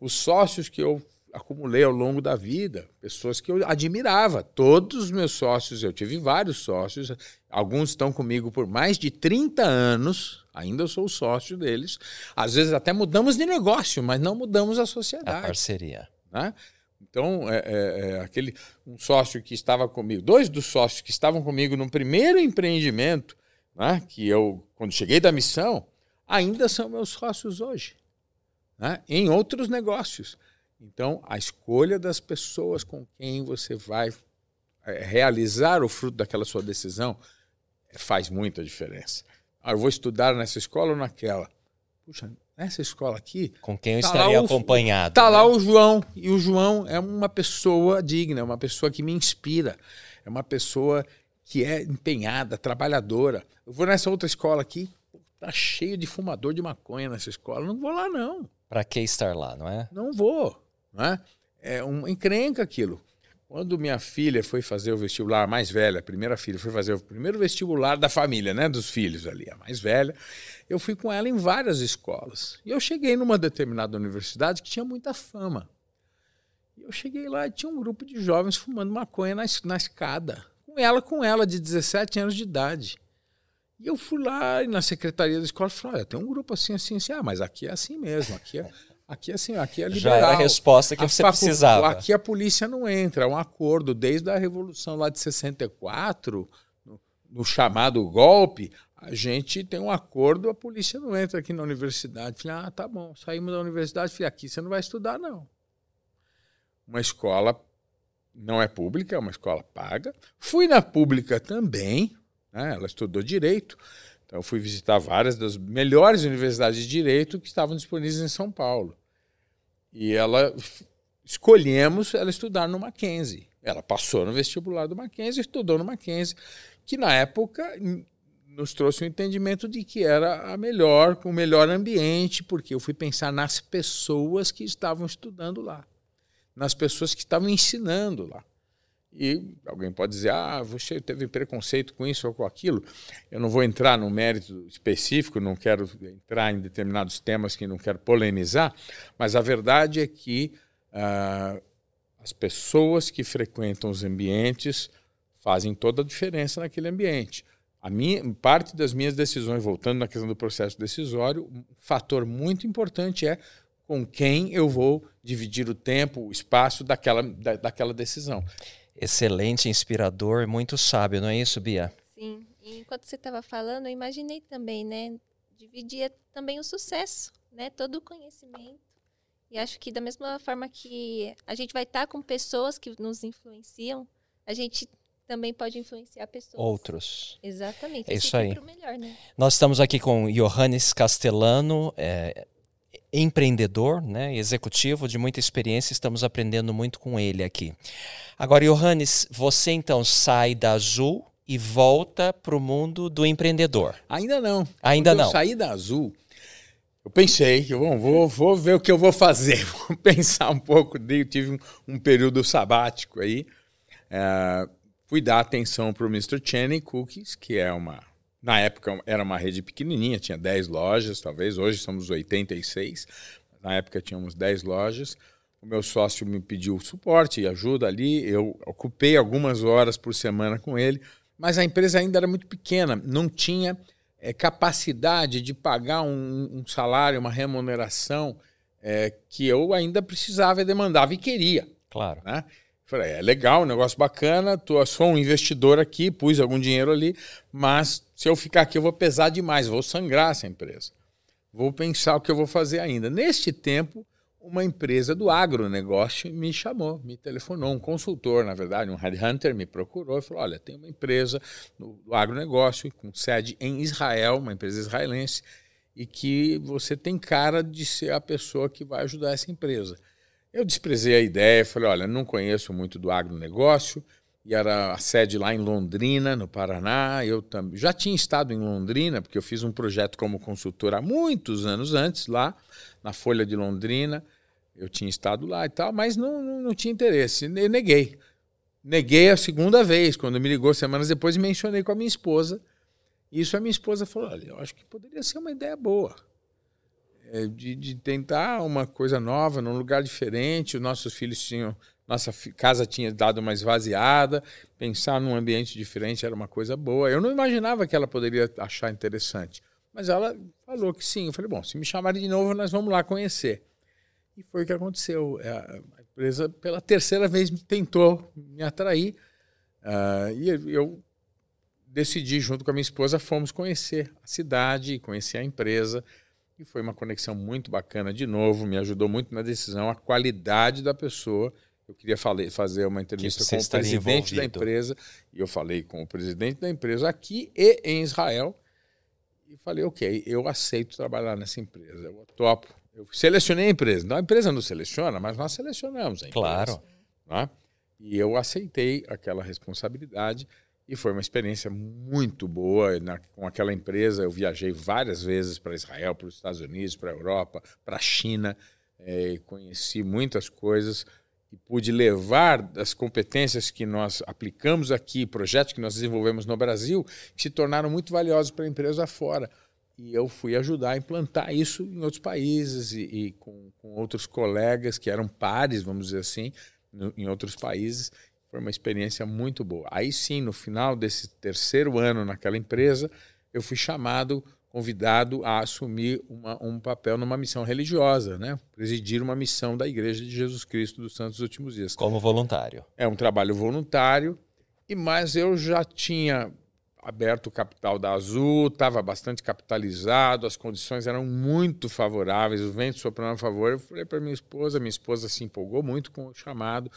Os sócios que eu acumulei ao longo da vida, pessoas que eu admirava. Todos os meus sócios, eu tive vários sócios, alguns estão comigo por mais de 30 anos, ainda eu sou sócio deles. Às vezes até mudamos de negócio, mas não mudamos a A sociedade. parceria. né? Então, é, é, é, aquele um sócio que estava comigo, dois dos sócios que estavam comigo no primeiro empreendimento, né, que eu, quando cheguei da missão, ainda são meus sócios hoje, né, em outros negócios. Então, a escolha das pessoas com quem você vai é, realizar o fruto daquela sua decisão é, faz muita diferença. Ah, eu vou estudar nessa escola ou naquela? Puxa, nessa escola aqui, Com quem eu Tá estaria o- acompanhado. Tá né? lá o João. E o João é uma pessoa digna, é uma pessoa que me inspira. É uma pessoa que é empenhada, trabalhadora. Eu vou nessa outra escola aqui, tá cheio de fumador de maconha nessa escola. Não vou lá, não. Pra que estar lá, não é? Não vou. Né? É uma encrenca aquilo. Quando minha filha foi fazer o vestibular, a mais velha, a primeira filha, foi fazer o primeiro vestibular da família, né? Dos filhos ali, a mais velha, eu fui com ela em várias escolas. E eu cheguei numa determinada universidade que tinha muita fama. E eu cheguei lá e tinha um grupo de jovens fumando maconha na, na escada. Com ela, com ela, de 17 anos de idade. E eu fui lá na secretaria da escola e falei, olha, tem um grupo assim, assim, assim. Ah, mas aqui é assim mesmo, aqui é, aqui assim, aqui é Já liberal. era a resposta que A você facu- precisava. Aqui a polícia não entra, é um acordo desde a Revolução lá de 64. no- no chamado golpe, a gente tem um acordo, a polícia não entra aqui na universidade. Falei, ah, tá bom, saímos da universidade, falei, aqui você não vai estudar, não. Uma escola não é pública, é uma escola paga. Fui na pública também, né? ela estudou direito. Então, fui visitar várias das melhores universidades de direito que estavam disponíveis em São Paulo. E ela escolhemos ela estudar no Mackenzie. Ela passou no vestibular do Mackenzie, estudou no Mackenzie, que na época nos trouxe um entendimento de que era a melhor, o melhor ambiente, porque eu fui pensar nas pessoas que estavam estudando lá, nas pessoas que estavam ensinando lá. E alguém pode dizer, ah, você teve preconceito com isso ou com aquilo. Eu não vou entrar no mérito específico, não quero entrar em determinados temas que não quero polemizar, mas a verdade é que ah, as pessoas que frequentam os ambientes fazem toda a diferença naquele ambiente. A minha, parte das minhas decisões, voltando na questão do processo decisório, um fator muito importante é com quem eu vou dividir o tempo, o espaço daquela, da, daquela decisão excelente, inspirador, muito sábio, não é isso, Bia? Sim. E enquanto você estava falando, eu imaginei também, né? Dividia também o sucesso, né? Todo o conhecimento. E acho que da mesma forma que a gente vai estar tá com pessoas que nos influenciam, a gente também pode influenciar pessoas. Outros. Exatamente. É isso aí. Melhor, né? Nós estamos aqui com Johannes Castellano, é, empreendedor, né, executivo de muita experiência, estamos aprendendo muito com ele aqui. Agora, Johannes, você então sai da Azul e volta para o mundo do empreendedor. Ainda não. Ainda Quando não. Eu saí da Azul, eu pensei, eu vou, vou, vou ver o que eu vou fazer, vou pensar um pouco. Eu tive um, um período sabático aí. É, fui dar atenção para o Mr. Channing Cookies, que é uma na época era uma rede pequenininha, tinha 10 lojas, talvez, hoje somos 86. Na época tínhamos 10 lojas. O meu sócio me pediu suporte e ajuda ali. Eu ocupei algumas horas por semana com ele, mas a empresa ainda era muito pequena, não tinha é, capacidade de pagar um, um, salário, uma remuneração é, que eu ainda precisava e demandava e queria. Claro. Né? Falei, é legal, um negócio bacana, tô, sou um investidor aqui, pus algum dinheiro ali, mas se eu ficar aqui eu vou pesar demais, vou sangrar essa empresa. Vou pensar o que eu vou fazer ainda. Neste tempo, uma empresa do agronegócio me chamou, me telefonou, um consultor, na verdade, um headhunter me procurou e falou, olha, tem uma empresa do agronegócio com sede em Israel, uma empresa israelense, e que você tem cara de ser a pessoa que vai ajudar essa empresa. Eu desprezei a ideia, falei, olha, não conheço muito do agronegócio, e era a sede lá em Londrina, no Paraná. Eu também já tinha estado em Londrina, porque eu fiz um projeto como consultor há muitos anos antes, lá na Folha de Londrina. Eu tinha estado lá e tal, mas não, não, não tinha interesse. Eu neguei. Neguei a segunda vez, quando me ligou semanas depois e mencionei com a minha esposa. Isso a minha esposa falou: olha, eu acho que poderia ser uma ideia boa de, de, tentar uma coisa nova, num lugar diferente. Os nossos filhos tinham. Nossa casa tinha dado uma esvaziada. Pensar num ambiente diferente era uma coisa boa. Eu não imaginava que ela poderia achar interessante. Mas ela falou que sim. Eu falei: bom, se me chamarem de novo, nós vamos lá conhecer. E foi o que aconteceu. É, a empresa, pela terceira vez, tentou me atrair. Uh, e eu decidi, junto com a minha esposa, fomos conhecer a cidade, conhecer a empresa. E foi uma conexão muito bacana de novo, me ajudou muito na decisão, a qualidade da pessoa. Eu queria fazer uma entrevista com o presidente envolvido. da empresa, e eu falei com o presidente da empresa aqui e em Israel, e falei, ok, eu aceito trabalhar nessa empresa, eu topo. Eu selecionei a empresa. Não, a empresa não seleciona, mas nós selecionamos a empresa. Claro. Né? E eu aceitei aquela responsabilidade. E foi uma experiência muito boa. Na, com aquela empresa, eu viajei várias vezes para Israel, para os Estados Unidos, para a Europa, para a China. É, conheci muitas coisas e pude levar as competências que nós aplicamos aqui, projetos que nós desenvolvemos no Brasil, que se tornaram muito valiosos para a empresa fora. E eu fui ajudar a implantar isso em outros países e, e com, com outros colegas que eram pares, vamos dizer assim, no, em outros países. Foi uma experiência muito boa. Aí sim, no final desse terceiro ano naquela empresa, eu fui chamado, convidado a assumir uma, um papel numa missão religiosa, né? presidir uma missão da Igreja de Jesus Cristo dos Santos Últimos Dias. Como voluntário. É um trabalho voluntário, e mas eu já tinha aberto o capital da Azul, estava bastante capitalizado, as condições eram muito favoráveis, o vento soprando a favor. Eu falei para minha esposa, minha esposa se empolgou muito com o chamado.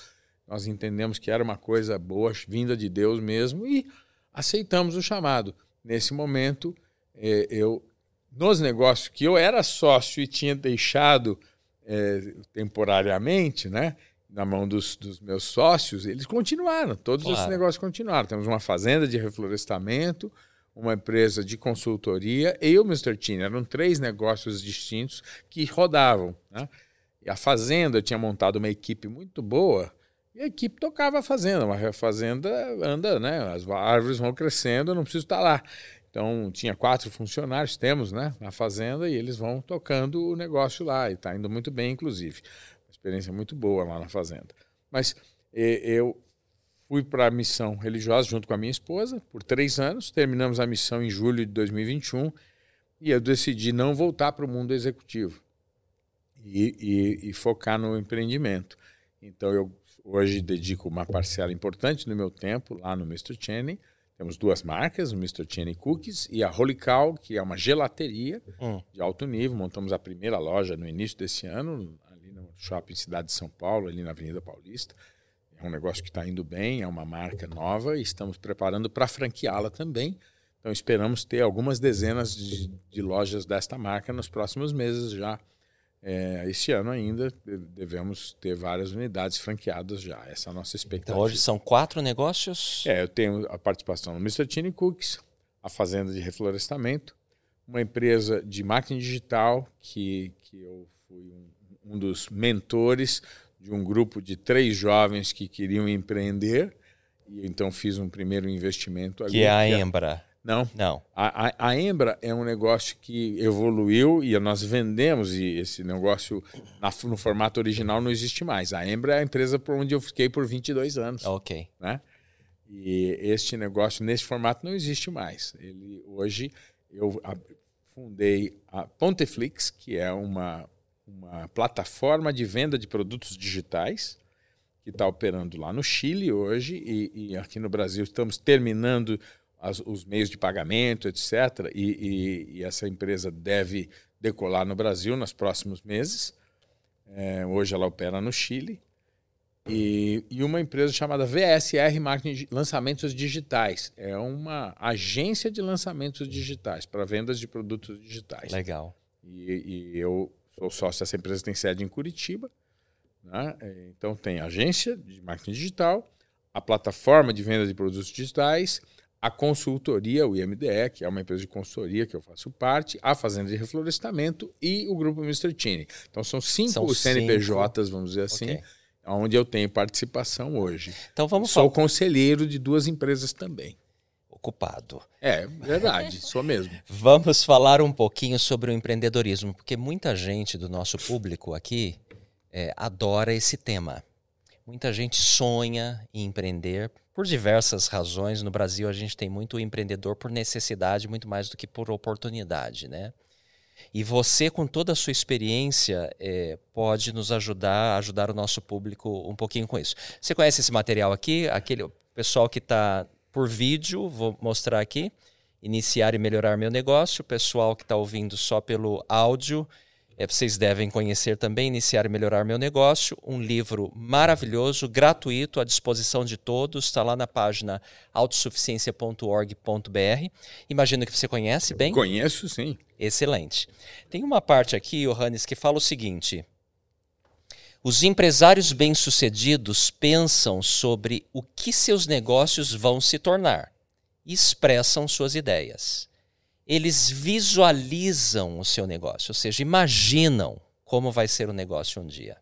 Nós entendemos que era uma coisa boa, vinda de Deus mesmo, e aceitamos o chamado. Nesse momento, eh, eu, nos negócios que eu era sócio e tinha deixado eh, temporariamente, né? na mão dos, dos, meus sócios, eles continuaram, todos claro. esses negócios continuaram. Temos uma fazenda de reflorestamento, uma empresa de consultoria e o Mr. Teen. Eram três negócios distintos que rodavam. Né? E a fazenda, tinha montado uma equipe muito boa e a equipe tocava a fazenda. Uma fazenda anda, né? as árvores vão crescendo, eu não preciso estar lá. Então, tinha quatro funcionários, temos, né, na fazenda, e eles vão tocando o negócio lá, e está indo muito bem, inclusive experiência muito boa lá na fazenda. Mas eu fui para a missão religiosa junto com a minha esposa por três anos. Terminamos a missão em julho de 2021 e eu decidi não voltar para o mundo executivo e, e, e, focar no empreendimento. Então eu hoje dedico uma parcela importante do meu tempo lá no Mr. Channing. Temos duas marcas, o Mr. Channing Cookies e a Holy Cow, que é uma gelateria hum. de alto nível. Montamos a primeira loja no início desse ano, shopping Cidade de São Paulo, ali na Avenida Paulista. É um negócio que está indo bem, é uma marca nova e estamos preparando para franqueá-la também. Então esperamos ter algumas dezenas de, de, lojas desta marca nos próximos meses já. É, este ano ainda devemos ter várias unidades franqueadas já. Essa é a nossa expectativa. Então, hoje são quatro negócios? É, eu tenho a participação no Mr. Cooks, a Fazenda de Reflorestamento, uma empresa de marketing digital que, que eu fui um um dos mentores de um grupo de três jovens que queriam empreender. E então fiz um primeiro investimento. Que é a Embra. Não. Não. A, a, a, Embra é um negócio que evoluiu e nós vendemos, e esse negócio na, no formato original não existe mais. A Embra é a empresa por onde eu fiquei por 22 anos. Ok. Né? E este negócio nesse formato não existe mais. Ele hoje eu fundei a Ponteflix, que é uma uma plataforma de venda de produtos digitais que está operando lá no Chile hoje e, e, aqui no Brasil estamos terminando as, os meios de pagamento, etc. E, e, e, essa empresa deve decolar no Brasil nos próximos meses. É, hoje ela opera no Chile. E, e, uma empresa chamada VSR Marketing Lançamentos Digitais. É uma agência de lançamentos digitais para vendas de produtos digitais. Legal. E, e eu sou sócio dessa empresa, tem sede em Curitiba. Né? É, então, tem a agência de marketing digital, a plataforma de venda de produtos digitais, a consultoria, o IMDE, que é uma empresa de consultoria que eu faço parte, a Fazenda de Reflorestamento e o Grupo Mr. Tini. Então, são cinco são CNPJs, cinco. vamos dizer assim, okay. onde eu tenho participação hoje. Então, vamos Sou falar... conselheiro de duas empresas também ocupado. É, verdade, sou mesmo. Vamos falar um pouquinho sobre o empreendedorismo, porque muita gente do nosso público aqui é, adora esse tema. Muita gente sonha em empreender por diversas razões. No Brasil, a gente tem muito empreendedor por necessidade, muito mais do que por oportunidade, né? E você, com toda a sua experiência, é, pode nos ajudar, ajudar o nosso público um pouquinho com isso. Você conhece esse material aqui? Aquele pessoal que está por vídeo, vou mostrar aqui. Iniciar e melhorar meu negócio. O pessoal que está ouvindo só pelo áudio, vocês devem conhecer também Iniciar e Melhorar Meu Negócio, um livro maravilhoso, gratuito, à disposição de todos. Está lá na página autossuficiência.org.br. Imagino que você conhece bem? Conheço, sim. Excelente. Tem uma parte aqui, Johannes, que fala o seguinte: os empresários bem-sucedidos pensam sobre o que seus negócios vão se tornar e expressam suas ideias. Eles visualizam o seu negócio, ou seja, imaginam como vai ser o negócio um dia.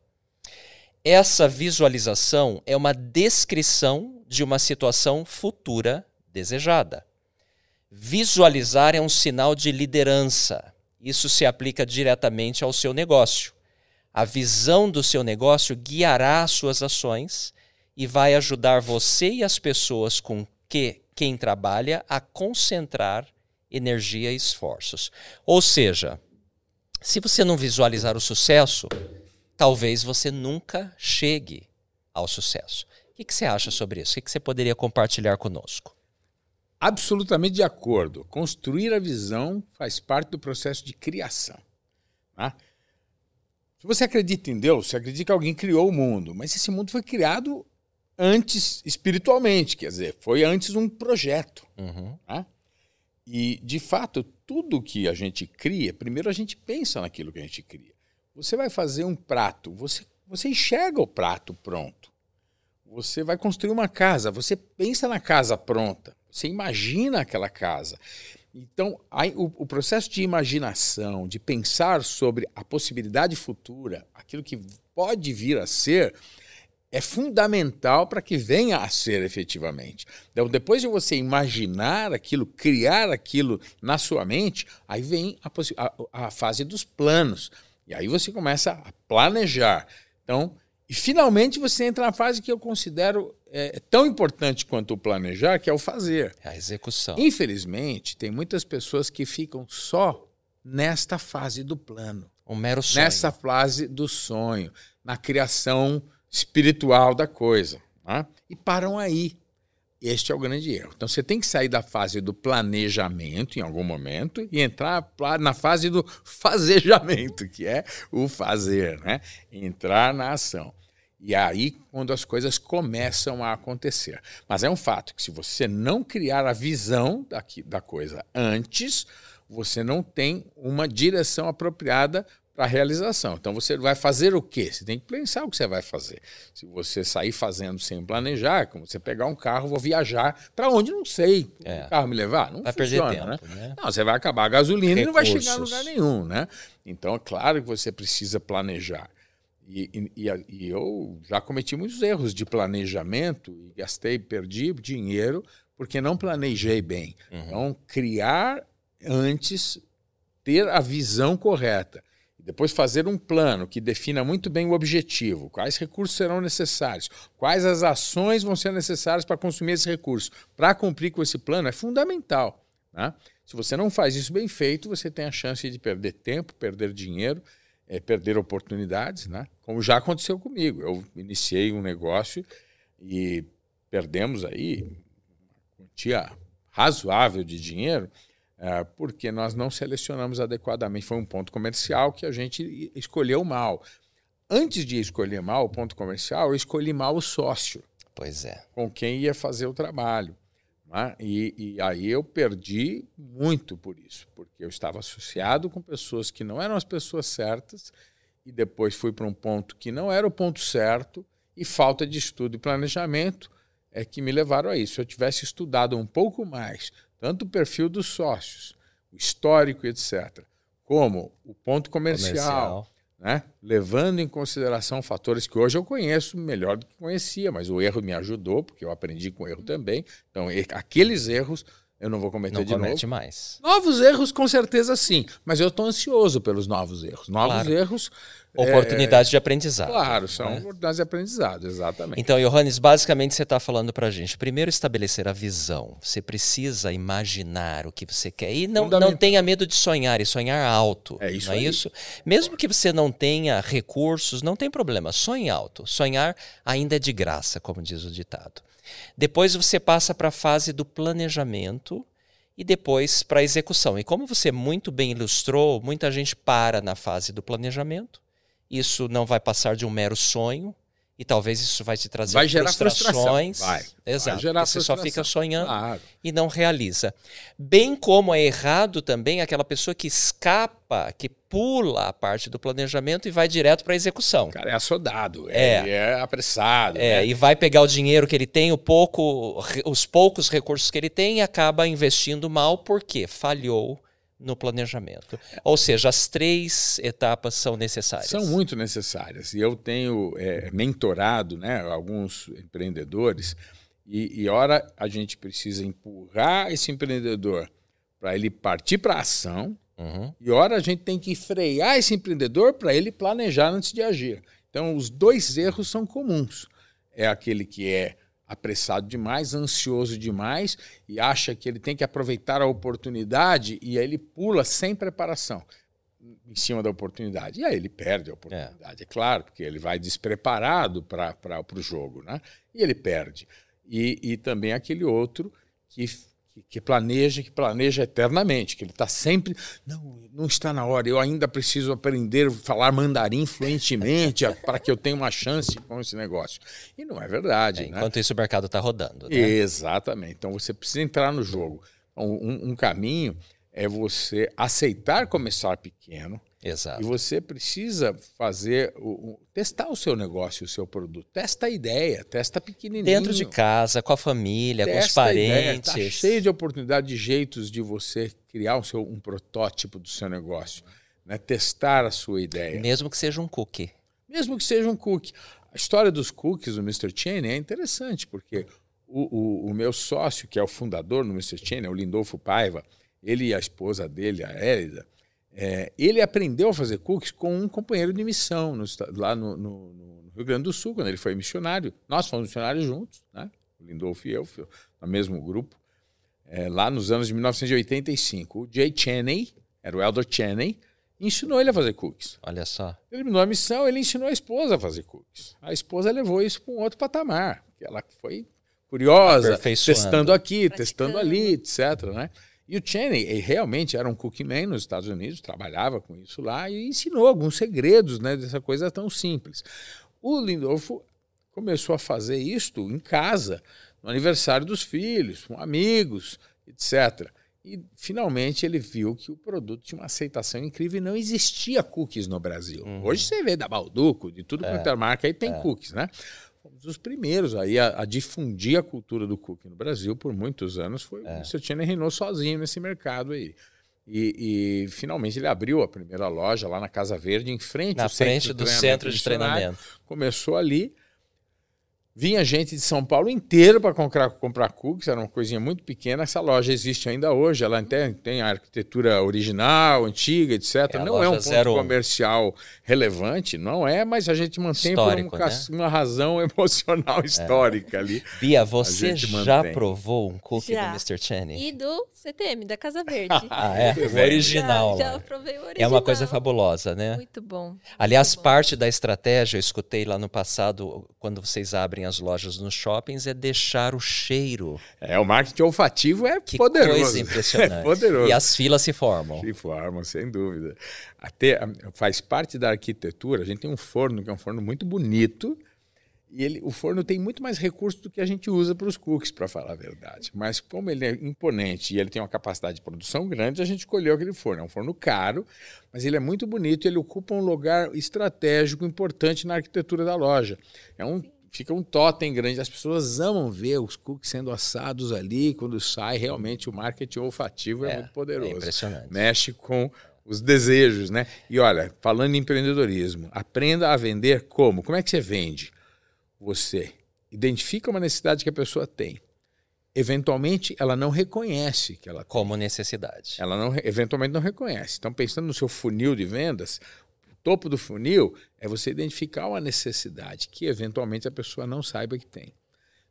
Essa visualização é uma descrição de uma situação futura desejada. Visualizar é um sinal de liderança. Isso se aplica diretamente ao seu negócio. A visão do seu negócio guiará as suas ações e vai ajudar você e as pessoas com que quem trabalha a concentrar energia e esforços. Ou seja, se você não visualizar o sucesso, talvez você nunca chegue ao sucesso. O que, você acha sobre isso? O que, você poderia compartilhar conosco? absolutamente de acordo. Construir a visão faz parte do processo de criação. Tá? Se você acredita em Deus, você acredita que alguém criou o mundo, mas esse mundo foi criado antes espiritualmente, quer dizer, foi antes um projeto. Uhum. Tá? E, de fato, tudo que a gente cria, primeiro a gente pensa naquilo que a gente cria. Você vai fazer um prato, você, você enxerga o prato pronto. Você vai construir uma casa, você pensa na casa pronta, você imagina aquela casa. Então, aí, o, o processo de imaginação, de pensar sobre a possibilidade futura, aquilo que pode vir a ser, é fundamental para que venha a ser efetivamente. Então, depois de você imaginar aquilo, criar aquilo na sua mente, aí vem a, a, a fase dos planos. E aí você começa a planejar. Então, e finalmente você entra na fase que eu considero é, tão importante quanto o planejar, que é o fazer. É a execução. Infelizmente, tem muitas pessoas que ficam só nesta fase do plano. Um mero sonho. Nessa fase do sonho, na criação espiritual da coisa. Né? E param aí. Este é o grande erro. Então você tem que sair da fase do planejamento em algum momento e entrar na fase do fazejamento, que é o fazer, né? Entrar na ação. E aí quando as coisas começam a acontecer. Mas é um fato que se você não criar a visão daqui, da coisa antes, você não tem uma direção apropriada para a realização. Então você vai fazer o quê? Você tem que pensar o que você vai fazer. Se você sair fazendo sem planejar, como você pegar um carro, vou viajar para onde não sei. É. O carro me levar, não vai funciona, perder tempo, né? né? Não, você vai acabar a gasolina Recursos. e não vai chegar a lugar nenhum, né? Então é claro que você precisa planejar. E, e, e eu já cometi muitos erros de planejamento e gastei, perdi dinheiro porque não planejei bem. Uhum. Então criar antes ter a visão correta. Depois fazer um plano que defina muito bem o objetivo, quais recursos serão necessários, quais as ações vão ser necessárias para consumir esses recursos. Para cumprir com esse plano é fundamental. Né? Se você não faz isso bem feito, você tem a chance de perder tempo, perder dinheiro, é, perder oportunidades, né? como já aconteceu comigo. Eu iniciei um negócio e perdemos aí uma quantia razoável de dinheiro porque nós não selecionamos adequadamente. Foi um ponto comercial que a gente escolheu mal. Antes de escolher mal o ponto comercial, eu escolhi mal o sócio. Pois é. Com quem ia fazer o trabalho. Né? E, e, aí eu perdi muito por isso, porque eu estava associado com pessoas que não eram as pessoas certas, e depois fui para um ponto que não era o ponto certo, e falta de estudo e planejamento é que me levaram a isso. Se eu tivesse estudado um pouco mais tanto o perfil dos sócios, o histórico, etc., como o ponto comercial, Comercial. Né? levando em consideração fatores que hoje eu conheço melhor do que conhecia, mas o erro me ajudou, porque eu aprendi com o erro também. Então, aqueles erros eu não vou cometer Não de comete novo. mais. Novos erros, com certeza sim, mas eu estou ansioso pelos novos erros. Novos Claro. erros. Oportunidade de aprendizado. É, claro, são né? oportunidades de aprendizado, exatamente. Então, Johannes, basicamente você está falando para a gente. Primeiro, estabelecer a visão. Você precisa imaginar o que você quer. E não, não tenha medo de sonhar, e sonhar alto. É isso não é aí. isso? Mesmo que você não tenha recursos, não tem problema. Sonhe alto. Sonhar ainda é de graça, como diz o ditado. Depois você passa para a fase do planejamento e depois para a execução. E como você muito bem ilustrou, muita gente para na fase do planejamento. Isso não vai passar de um mero sonho e talvez isso vai te trazer Vai gerar frustrações. Vai. Vai Exato. gerar porque você só fica sonhando Claro. e não realiza. Bem como é errado também aquela pessoa que escapa, que pula a parte do planejamento e vai direto para a execução. O cara é assodado, É. é, é apressado. É, né? e vai pegar o dinheiro que ele tem, o pouco, os poucos recursos que ele tem e acaba investindo mal porque falhou no planejamento. Ou seja, as três etapas são necessárias. São muito necessárias. E eu tenho é, mentorado né, alguns empreendedores, e, e ora a gente precisa empurrar esse empreendedor para ele partir para a ação, Uhum. e ora a gente tem que frear esse empreendedor para ele planejar antes de agir. Então, os dois erros são comuns. É aquele que é apressado demais, ansioso demais e acha que ele tem que aproveitar a oportunidade e aí ele pula sem preparação em cima da oportunidade. E aí ele perde a oportunidade, é, claro, porque ele vai despreparado para o jogo, né? E ele perde. E, e também aquele outro que, que, que planeja, que planeja eternamente, que ele está sempre. Não, não está na hora, eu ainda preciso aprender a falar mandarim fluentemente para que eu tenha uma chance com esse negócio. E não é verdade. É, né? enquanto isso, o mercado está rodando. Né? Exatamente. Então você precisa entrar no jogo. Então, um, um caminho é você aceitar começar pequeno. Exato. E você precisa fazer, o, o, testar o seu negócio, o seu produto. Testa a ideia, testa pequenininho. Dentro de casa, com a família, testa com os parentes. Está cheio de oportunidade, de jeitos de você criar um, seu, um protótipo do seu negócio. Né? Testar a sua ideia. Mesmo que seja um cookie. Mesmo que seja um cookie. A história dos cookies do Mr. Chain é interessante, porque o, o, o meu sócio, que é o fundador do Mr. É o Lindolfo Paiva, ele e a esposa dele, a Érida, é, ele aprendeu a fazer cookies com um companheiro de missão no, lá no, no, no, Rio Grande do Sul, quando ele foi missionário. Nós fomos missionários juntos, né? o Lindolfo e eu, no mesmo grupo, é, lá nos anos de 1985. O Jay Cheney, era o Elder Cheney, ensinou ele a fazer cookies. Olha só. Ele terminou a missão, ele ensinou a esposa a fazer cookies. A esposa levou isso para um outro patamar. Ela foi curiosa, testando aqui, testando ali, etc. Né? E o Cheney realmente era um cookie man nos Estados Unidos, trabalhava com isso lá e ensinou alguns segredos né, dessa coisa tão simples. O Lindolfo começou a fazer isto em casa, no aniversário dos filhos, com amigos, etc. E finalmente ele viu que o produto tinha uma aceitação incrível e não existia cookies no Brasil. Uhum. Hoje você vê da Balduco, de tudo quanto é, é marca, aí tem é. cookies, né? Fomos os primeiros aí a, a, difundir a cultura do cookie no Brasil por muitos anos. Foi é. o. Cheney reinou sozinho nesse mercado aí. E, e, finalmente ele abriu a primeira loja lá na Casa Verde, em frente na frente do centro de treinamento. Começou ali Vinha gente de São Paulo inteiro para comprar, comprar cookies, era uma coisinha muito pequena. Essa loja existe ainda hoje, ela tem, tem a arquitetura original, antiga, etc. É não é um ponto comercial relevante, não é, mas a gente mantém Histórico, por um, né? uma razão emocional é. histórica é. ali. Bia, você já provou um cookie já. do Mr. Cheney? E do CTM, da Casa Verde. ah, é? O original. Já, já provei o original. É uma coisa fabulosa, né? Muito bom. Aliás, muito parte da estratégia, eu escutei lá no passado, quando vocês abrem as lojas nos shoppings é deixar o cheiro. É, o marketing olfativo é que poderoso. Coisa impressionante. É poderoso. E as filas se formam. Se formam, sem dúvida. Até faz parte da arquitetura. A gente tem um forno que é um forno muito bonito. E ele, o forno tem muito mais recursos do que a gente usa para os cookies, para falar a verdade. Mas como ele é imponente e ele tem uma capacidade de produção grande, a gente escolheu aquele forno. É um forno caro, mas ele é muito bonito e ele ocupa um lugar estratégico importante na arquitetura da loja. É um fica um totem grande. As pessoas amam ver os cookies sendo assados ali. Quando sai, realmente o marketing olfativo é, é muito poderoso. É impressionante. Mexe com os desejos, né? E olha, falando em empreendedorismo, aprenda a vender como? Como é que você vende? Você identifica uma necessidade que a pessoa tem. Eventualmente, ela não reconhece que ela tem. Como necessidade. Ela não, eventualmente não reconhece. Então, pensando no seu funil de vendas, topo do funil é você identificar uma necessidade que eventualmente a pessoa não saiba que tem.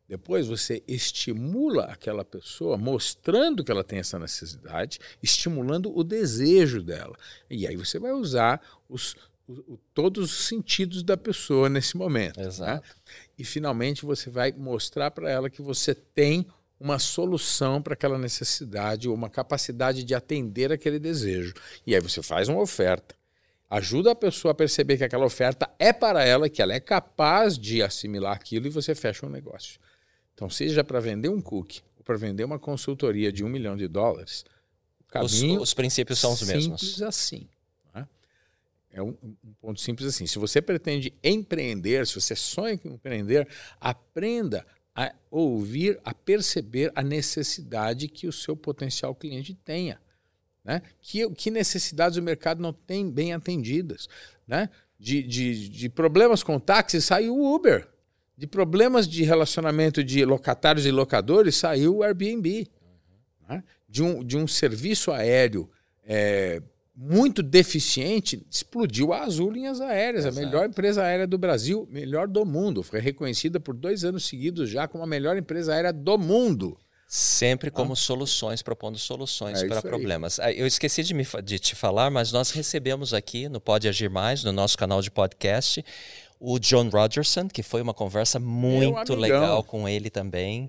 Depois você estimula aquela pessoa, mostrando que ela tem essa necessidade, estimulando o desejo dela. E aí você vai usar os, o, todos os sentidos da pessoa nesse momento. Né? Exato. Né? E finalmente você vai mostrar para ela que você tem uma solução para aquela necessidade ou uma capacidade de atender aquele desejo. E aí você faz uma oferta ajuda a pessoa a perceber que aquela oferta é para ela, que ela é capaz de assimilar aquilo e você fecha um negócio. Então, seja para vender um cookie ou para vender uma consultoria de um milhão de dólares, o caminho os, os princípios são os mesmos. Simples assim. Né? É um, um, ponto simples assim. Se você pretende empreender, se você sonha em empreender, aprenda a ouvir, a perceber a necessidade que o seu potencial cliente tenha. Né? Que, que necessidades o mercado não tem bem atendidas. Né? De, de, de problemas com táxi saiu o Uber. De problemas de relacionamento de locatários e locadores saiu o Airbnb. Né? De, um, de um serviço aéreo é, muito deficiente, explodiu a Azul Linhas Aéreas, Exato. a melhor empresa aérea do Brasil, melhor do mundo. Foi reconhecida por dois anos seguidos já como a melhor empresa aérea do mundo. Sempre como ah. soluções, propondo soluções é para problemas. Aí. Ah, eu esqueci de, me, de te falar, mas nós recebemos aqui no Pode Agir Mais, no nosso canal de podcast, o John Rogerson, que foi uma conversa muito legal com ele também.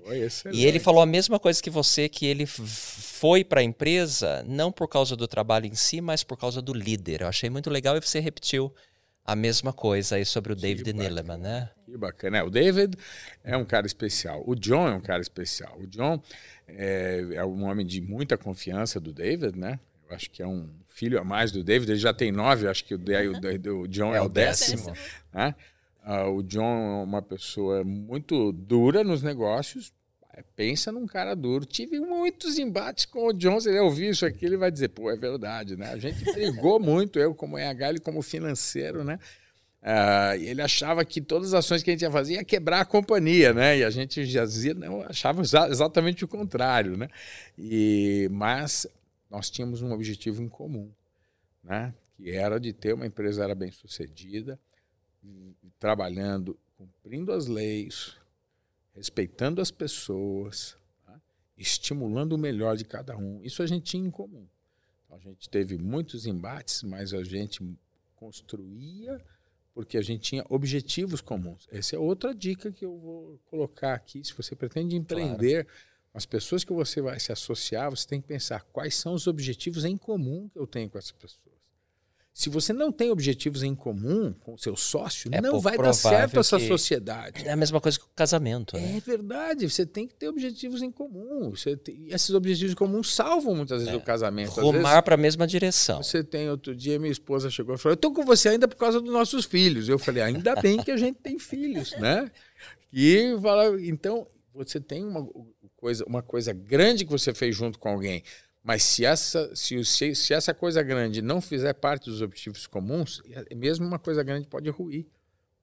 e ele falou a mesma coisa que você, que ele foi para a empresa não por causa do trabalho em si, mas por causa do líder. Eu achei muito legal e você repetiu a mesma coisa aí sobre o David Nilleman, né? Que bacana. É, o David é um cara especial. O John é um cara especial. O John é, é um homem de muita confiança do David, né? Eu acho que é um filho a mais do David. Ele já tem nove, acho que o, o, o John é, é o décimo. décimo. Né? Uh, o John é uma pessoa muito dura nos negócios. Pensa num cara duro. Tive muitos embates com o John. Se ele ouvir isso aqui, ele vai dizer: pô, é verdade, né? A gente brigou muito, eu como RH, ele como financeiro, né? Uh, ele achava que todas as ações que a gente ia fazer ia quebrar a companhia, né? E a gente já dizia, não, achava exatamente o contrário, né? E, mas nós tínhamos um objetivo em comum, né? Que era de ter uma empresa era bem sucedida, trabalhando, cumprindo as leis, respeitando as pessoas, tá? estimulando o melhor de cada um. Isso a gente tinha em comum. Então, a gente teve muitos embates, mas a gente construía porque a gente tinha objetivos comuns. Essa é outra dica que eu vou colocar aqui. Se você pretende empreender, claro. as pessoas que você vai se associar, você tem que pensar quais são os objetivos em comum que eu tenho com essas pessoas. Se você não tem objetivos em comum com o seu sócio, é não vai dar certo essa sociedade. É a mesma coisa que o casamento. Né? É verdade. Você tem que ter objetivos em comum. Tem, esses objetivos em comum salvam muitas vezes é. o casamento. Rumar para a mesma direção. Você tem outro dia, minha esposa chegou e falou: Eu estou com você ainda por causa dos nossos filhos. Eu falei: Ainda bem que a gente tem filhos, né? E fala, então, você tem uma coisa, uma coisa grande que você fez junto com alguém mas se essa, se, se, essa coisa grande não fizer parte dos objetivos comuns, é, mesmo uma coisa grande pode ruir.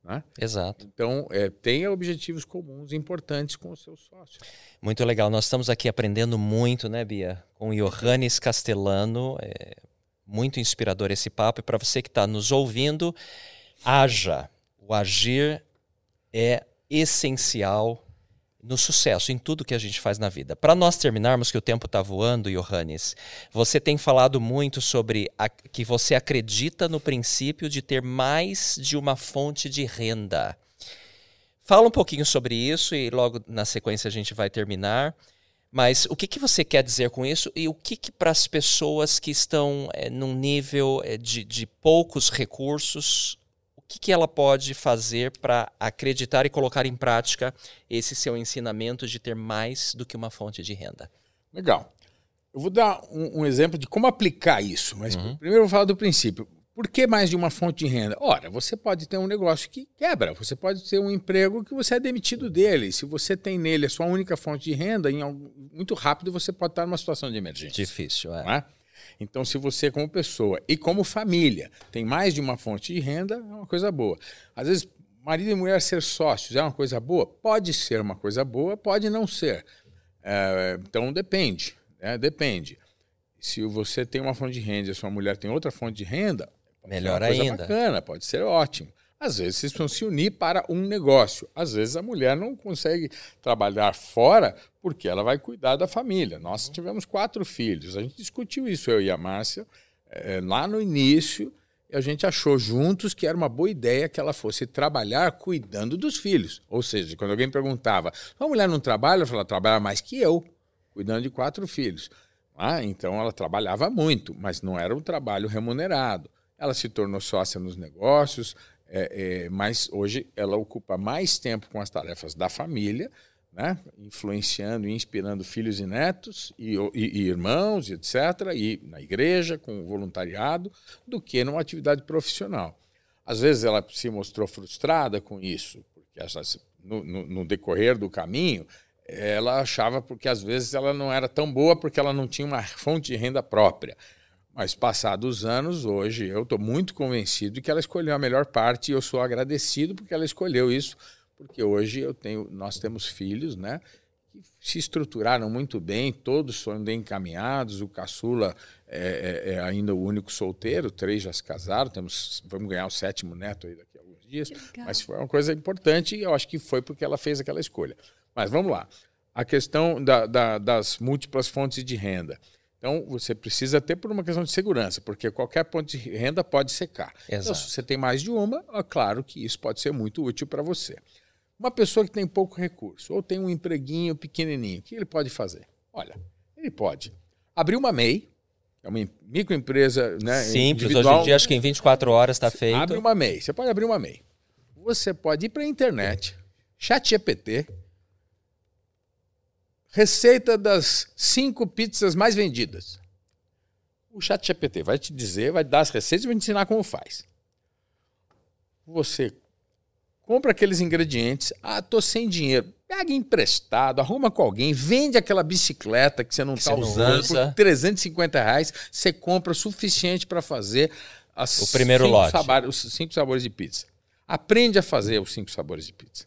Né? Exato. Então, é, tenha objetivos comuns importantes com o seu sócio. Muito legal. Nós estamos aqui aprendendo muito, né, Bia? Com Johannes Castellano. É muito inspirador esse papo. E para você que está nos ouvindo, haja. O agir é essencial no sucesso, em tudo que a gente faz na vida. Para nós terminarmos, que o tempo está voando, Johannes, você tem falado muito sobre a, que você acredita no princípio de ter mais de uma fonte de renda. Fala um pouquinho sobre isso e logo na sequência a gente vai terminar. Mas o que, que você quer dizer com isso e o que, que para as pessoas que estão é, num nível é, de, de poucos recursos, que, que ela pode fazer para acreditar e colocar em prática esse seu ensinamento de ter mais do que uma fonte de renda? Legal. Eu vou dar um, um exemplo de como aplicar isso, mas uhum. primeiro eu vou falar do princípio. Por que mais de uma fonte de renda? Ora, você pode ter um negócio que quebra, você pode ter um emprego que você é demitido dele. Se você tem nele a sua única fonte de renda, em algum, muito rápido você pode estar numa situação de emergência. Difícil, é. é? Então, se você, como pessoa e como família, tem mais de uma fonte de renda, é uma coisa boa. Às vezes, marido e mulher ser sócios é uma coisa boa? Pode ser uma coisa boa, pode não ser. É, então, depende. Né? Depende. Se você tem uma fonte de renda e a sua mulher tem outra fonte de renda, melhor ainda. bacana, pode ser ótimo. Às vezes vocês precisam se unir para um negócio. Às vezes a mulher não consegue trabalhar fora porque ela vai cuidar da família. Nós tivemos quatro filhos. A gente discutiu isso, eu e a Márcia, é, lá no início. A gente achou juntos que era uma boa ideia que ela fosse trabalhar cuidando dos filhos. Ou seja, quando alguém perguntava, a mulher não trabalha? Eu falava, trabalha mais que eu, cuidando de quatro filhos. Ah, então ela trabalhava muito, mas não era um trabalho remunerado. Ela se tornou sócia nos negócios, é, é, mas hoje ela ocupa mais tempo com as tarefas da família, né? influenciando e inspirando filhos e netos, e, e, e irmãos, etc., e na igreja, com voluntariado, do que numa atividade profissional. Às vezes ela se mostrou frustrada com isso, porque no, no, no decorrer do caminho ela achava porque às vezes ela não era tão boa porque ela não tinha uma fonte de renda própria. Mas passados os anos, hoje eu estou muito convencido de que ela escolheu a melhor parte e eu sou agradecido porque ela escolheu isso, porque hoje eu tenho, nós temos filhos, né? Que se estruturaram muito bem, todos foram bem encaminhados. O caçula é, é, é ainda o único solteiro, três já se casaram, temos, vamos ganhar o sétimo neto aí daqui a alguns dias. Mas foi uma coisa importante e eu acho que foi porque ela fez aquela escolha. Mas vamos lá. A questão da, da, das múltiplas fontes de renda. Então, você precisa ter por uma questão de segurança, porque qualquer ponto de renda pode secar. Então, Exato. se você tem mais de uma, é claro que isso pode ser muito útil para você. Uma pessoa que tem pouco recurso ou tem um empreguinho pequenininho, o que ele pode fazer? Olha, ele pode abrir uma MEI, é uma microempresa né, Simples, individual. hoje em dia acho que em 24 horas está feito. Abre uma MEI. Você pode abrir uma MEI. Você pode ir para a internet, chat GPT, receita das cinco pizzas mais vendidas. O chat GPT vai te dizer, vai dar as receitas e vai te ensinar como faz. Você compra aqueles ingredientes. Ah, tô sem dinheiro. Pega emprestado, arruma com alguém, vende aquela bicicleta que você não está usando usa. por 350 reais. Você compra o suficiente para fazer as O primeiro cinco lote. sabores- os cinco sabores de pizza. Aprende a fazer os cinco sabores de pizza.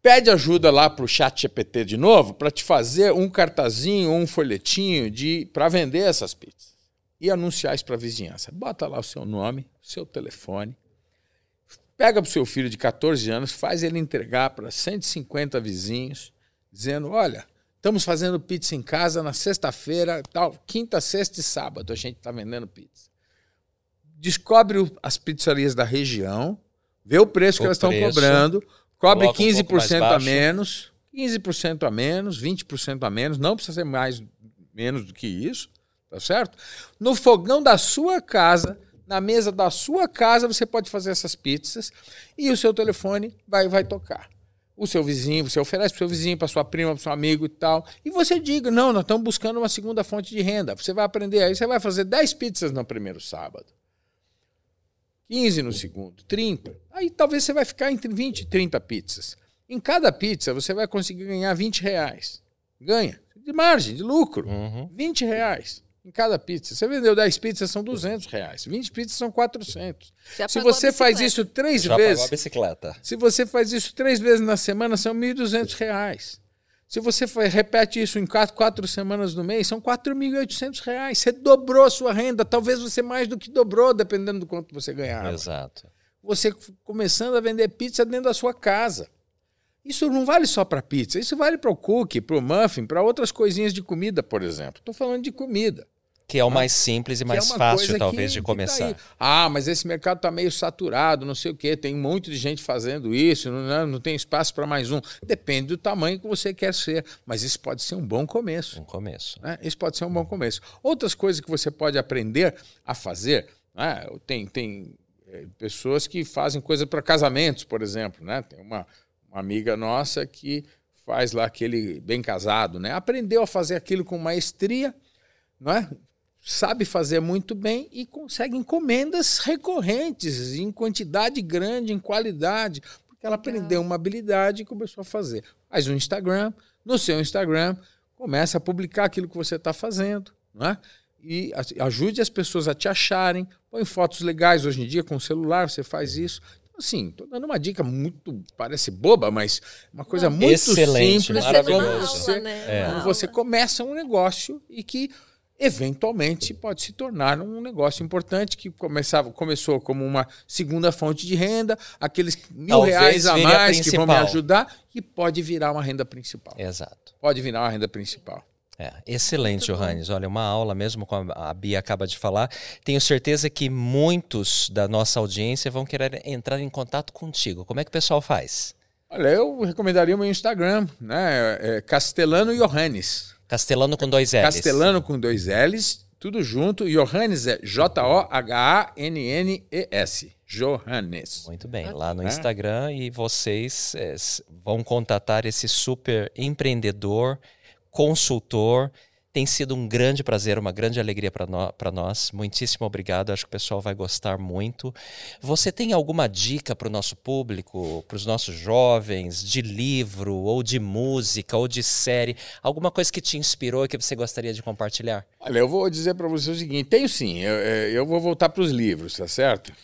Pede ajuda lá para o chat GPT de novo para te fazer um cartazinho ou um folhetinho de para vender essas pizzas e anunciar isso para a vizinhança. Bota lá o seu nome, o seu telefone, pega para o seu filho de 14 anos, faz ele entregar para 150 vizinhos, dizendo: Olha, estamos fazendo pizza em casa na sexta-feira, tal, quinta, sexta e sábado a gente está vendendo pizza. Descobre as pizzarias da região, vê o preço que O elas estão cobrando, cobre coloca um pouco 15% mais a menos, 15% a menos, 20% a menos, não precisa ser mais menos do que isso, tá certo? No fogão da sua casa, na mesa da sua casa, você pode fazer essas pizzas e o seu telefone vai, vai tocar. O seu vizinho, você oferece para o seu vizinho, para sua prima, para seu amigo e tal. E você diga: não, nós estamos buscando uma segunda fonte de renda. Você vai aprender aí, você vai fazer 10 pizzas no primeiro sábado. 15 no segundo, 30. Aí talvez você vai ficar entre 20 e 30 pizzas. Em cada pizza você vai conseguir ganhar 20 reais. Ganha. De margem, de lucro. Uhum. 20 reais em cada pizza. Você vendeu 10 pizzas, são 200 reais. 20 pizzas são 400. Já Se a você faz isso três Já pagou a vezes, bicicleta. se você faz isso três vezes na semana, são 1.200 reais. Se você repete isso em quatro, quatro semanas no mês, são 4.800 reais. Você dobrou a sua renda, talvez você mais do que dobrou, dependendo do quanto você ganhar. Exato. Você começando a vender pizza dentro da sua casa. Isso não vale só para pizza, isso vale para o cookie, para o muffin, para outras coisinhas de comida, por exemplo. Estou falando de comida. Que é o mais simples e é mais uma fácil, talvez, que- de tá começar. ah, mas esse mercado está meio saturado, não sei o quê. Tem um monte de gente fazendo isso, não, não- tem espaço para mais um. Depende do tamanho que você quer ser. Mas isso pode ser um bom começo. No começo. né? Isso pode ser um bom começo. Outras coisas que você pode aprender a fazer, né? tem, tem eh, pessoas que fazem coisa para casamentos, por exemplo. Né? Tem uma, uma amiga nossa que faz lá aquele bem casado, né? aprendeu a fazer aquilo com maestria, não é? Sabe fazer muito bem e consegue encomendas recorrentes, em quantidade grande, em qualidade, porque ela aprendeu uma habilidade e começou a fazer. Faz um Instagram, no seu Instagram, começa a publicar aquilo que você está fazendo, não é? E ajude as pessoas a te acharem, põe fotos legais hoje em dia com o celular, você faz isso. Então, assim, estou dando uma dica muito, parece boba, mas uma coisa muito Excelente, simples de uma maravilhoso. como você né? É. Você começa um negócio e que eventualmente pode se tornar um negócio importante que começava, começou como uma segunda fonte de renda, aqueles mil Talvez reais a vire a mais que vão me ajudar e pode virar uma renda principal. Exato. Pode virar uma renda principal. É, excelente. Johannes. Olha, uma aula mesmo, como a Bia acaba de falar. Tenho certeza que muitos da nossa audiência vão querer entrar em contato contigo. Como é que o pessoal faz? Olha, eu recomendaria o meu Instagram, né? É Castelano Johannes. Castelano com dois L's. Castelano com dois L's, tudo junto. Johannes é J-O-H-A-N-N-E-S. Johannes. Muito bem, lá no É. Instagram e vocês é, vão contatar esse super empreendedor, consultor. Tem sido um grande prazer, uma grande alegria para nós. Muitíssimo obrigado, acho que o pessoal vai gostar muito. Você tem alguma dica para o nosso público, para os nossos jovens, de livro, ou de música, ou de série? Alguma coisa que te inspirou e que você gostaria de compartilhar? Olha, eu vou dizer para você o seguinte: tenho sim, eu, é, eu vou voltar para os livros, tá certo?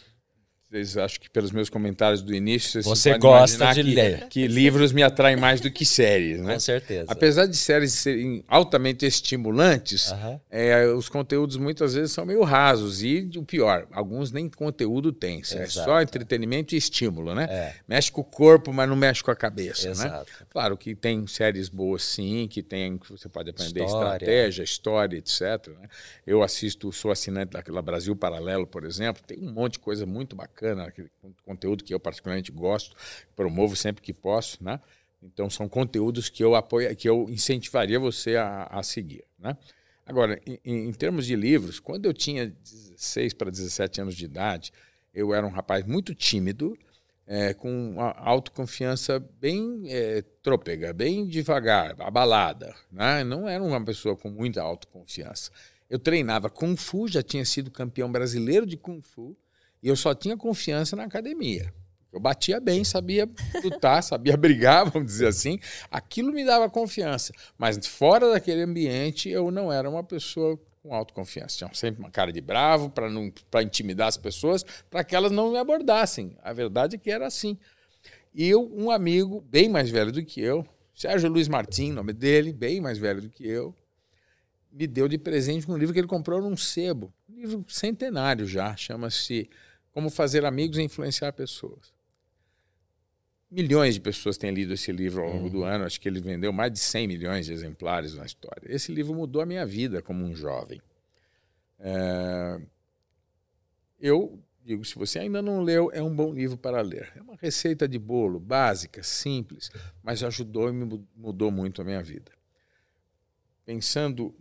Vocês acho que pelos meus comentários do início, vocês Você gosta de que, ler. que livros me atraem mais do que séries, né? Com certeza. Apesar de séries serem altamente estimulantes, é, os conteúdos muitas vezes são meio rasos e o pior, alguns nem conteúdo têm, é só entretenimento e estímulo, né? É. Mexe com o corpo, mas não mexe com a cabeça, né? Exato. Claro que tem séries boas sim, que tem que você pode aprender História. estratégia, história, etc. né? Eu assisto, sou assinante daquela Brasil Paralelo, por exemplo, tem um monte de coisa muito bacana, aquele conteúdo que eu particularmente gosto, promovo sempre que posso, né? Então são conteúdos que eu apoio, que eu incentivaria você a, a seguir, né? Agora, em, em termos de livros, quando eu tinha 16 para 17 anos de idade, eu era um rapaz muito tímido, é, com uma autoconfiança bem é, trôpega, bem devagar, abalada. Né? Não era uma pessoa com muita autoconfiança. Eu treinava Kung Fu, já tinha sido campeão brasileiro de Kung Fu, e eu só tinha confiança na academia. Eu batia bem, sabia lutar, sabia brigar, vamos dizer assim. Aquilo me dava confiança. Mas fora daquele ambiente, eu não era uma pessoa com autoconfiança. Tinha sempre uma cara de bravo para intimidar as pessoas, para que elas não me abordassem. A verdade é que era assim. E eu, um amigo bem mais velho do que eu, Sérgio Luiz Martim, nome dele, bem mais velho do que eu, me deu de presente um livro que ele comprou num sebo. Um livro centenário já, chama-se Como Fazer Amigos e Influenciar Pessoas. Milhões de pessoas têm lido esse livro ao longo do ano. Acho que ele vendeu mais de 100 milhões de exemplares na história. Esse livro mudou a minha vida como um jovem. É... Eu digo, se você ainda não leu, é um bom livro para ler. É uma receita de bolo básica, simples, mas ajudou e me mudou muito a minha vida. Pensando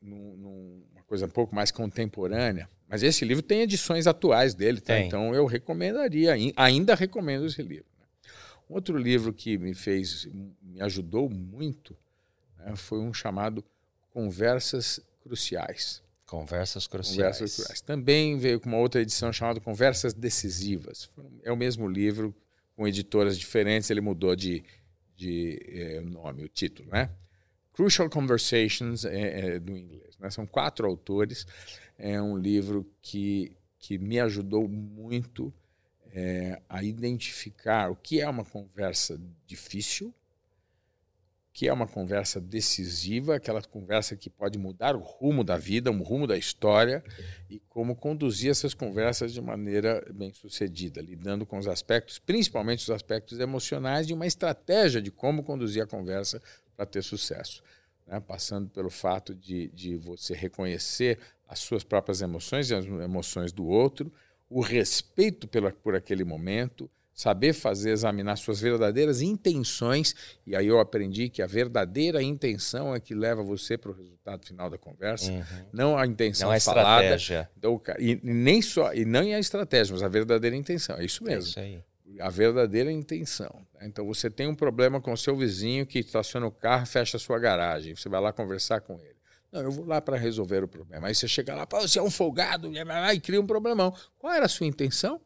numa coisa um pouco mais contemporânea, mas esse livro tem edições atuais dele, tá? Então eu recomendaria, ainda recomendo esse livro. Um outro livro que me fez, me ajudou muito, né, foi um chamado Conversas Cruciais. Conversas cruciais. Conversas Cruciais. Também veio com uma outra edição chamada Conversas Decisivas. É o mesmo livro, com editoras diferentes, ele mudou de, de é, nome, o título, né? Crucial Conversations é, é, do inglês. Né? São quatro autores. É um livro que, que me ajudou muito é, a identificar o que é uma conversa difícil, que é uma conversa decisiva, aquela conversa que pode mudar o rumo da vida, o rumo da história, e como conduzir essas conversas de maneira bem sucedida, lidando com os aspectos, principalmente os aspectos emocionais, de uma estratégia de como conduzir a conversa para ter sucesso. Né? Passando pelo fato de, de você reconhecer as suas próprias emoções e as emoções do outro, o respeito pela, por aquele momento, saber fazer, examinar suas verdadeiras intenções, e aí eu aprendi que a verdadeira intenção é que leva você para o resultado final da conversa, Uhum. não a intenção Não a falada. estratégia. Então, e, nem só, e não é a estratégia, mas a verdadeira intenção. É isso É mesmo. isso aí. A verdadeira intenção. né? Então você tem um problema com o seu vizinho que estaciona o carro fecha a sua garagem. Você vai lá conversar com ele. Não, eu vou lá para resolver o problema. Aí você chega lá, Pô, você é um folgado, e cria um problemão. Qual era a sua intenção?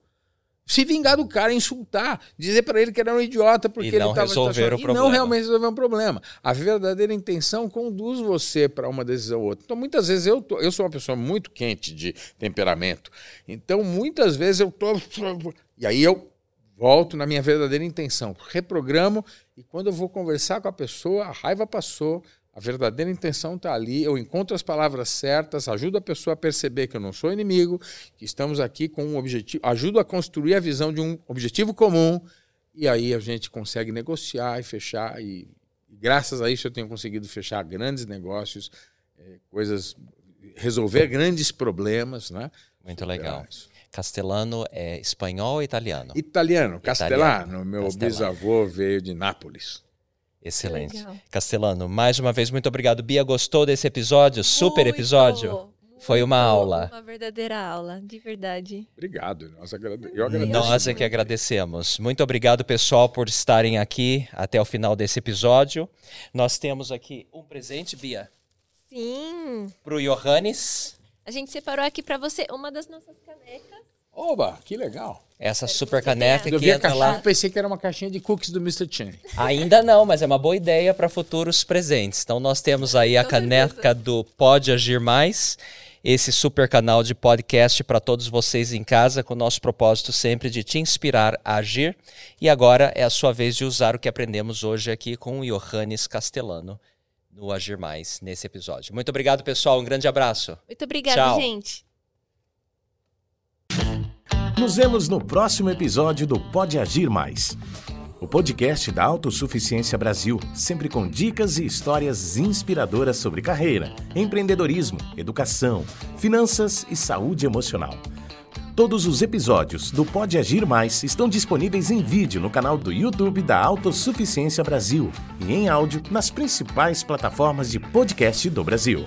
Se vingar do cara, insultar, dizer para ele que era um idiota porque ele estava resolver o E problema. não realmente resolver um problema. A verdadeira intenção conduz você para uma decisão ou outra. Então, muitas vezes eu tô, eu sou uma pessoa muito quente de temperamento. Então, muitas vezes eu tô e aí eu volto na minha verdadeira intenção, reprogramo e quando eu vou conversar com a pessoa, a raiva passou, a verdadeira intenção está ali, eu encontro as palavras certas, ajudo a pessoa a perceber que eu não sou inimigo, que estamos aqui com um objetivo, ajudo a construir a visão de um objetivo comum e aí a gente consegue negociar e fechar e, e graças a isso eu tenho conseguido fechar grandes negócios, eh, coisas, resolver grandes problemas, né? Muito legal. Castelano é espanhol ou italiano? Italiano, Castellano. Italiano, Meu bisavô veio de Nápoles. Excelente. Legal. Castelano, mais uma vez, muito obrigado. Bia, gostou desse episódio? Super Muito, episódio? muito, Foi uma aula. Uma verdadeira aula, de verdade. Obrigado. Nós agrade... Eu agradeço. Nós é que agradecemos. Muito obrigado, pessoal, por estarem aqui até o final desse episódio. Nós temos aqui um presente, Bia, Sim. para o Johannes. A gente separou aqui para você uma das nossas canecas. Oba, que legal. Essa super que caneca. Eu que vi a entra caixinha lá. e pensei que era uma caixinha de cookies do Mr. Chen. Ainda não, mas é uma boa ideia para futuros presentes. Então nós temos aí a caneca do Pode Agir Mais esse super canal de podcast para todos vocês em casa, com o nosso propósito sempre de te inspirar a agir. E agora é a sua vez de usar o que aprendemos hoje aqui com o Johannes Castellano no Agir Mais nesse episódio. Muito obrigado, pessoal. Um grande abraço. Muito obrigada, Tchau. gente. Nos vemos no próximo episódio do Pode Agir Mais. O podcast da Autossuficiência Brasil, sempre com dicas e histórias inspiradoras sobre carreira, empreendedorismo, educação, finanças e saúde emocional. Todos os episódios do Pode Agir Mais estão disponíveis em vídeo no canal do YouTube da Autossuficiência Brasil e em áudio nas principais plataformas de podcast do Brasil.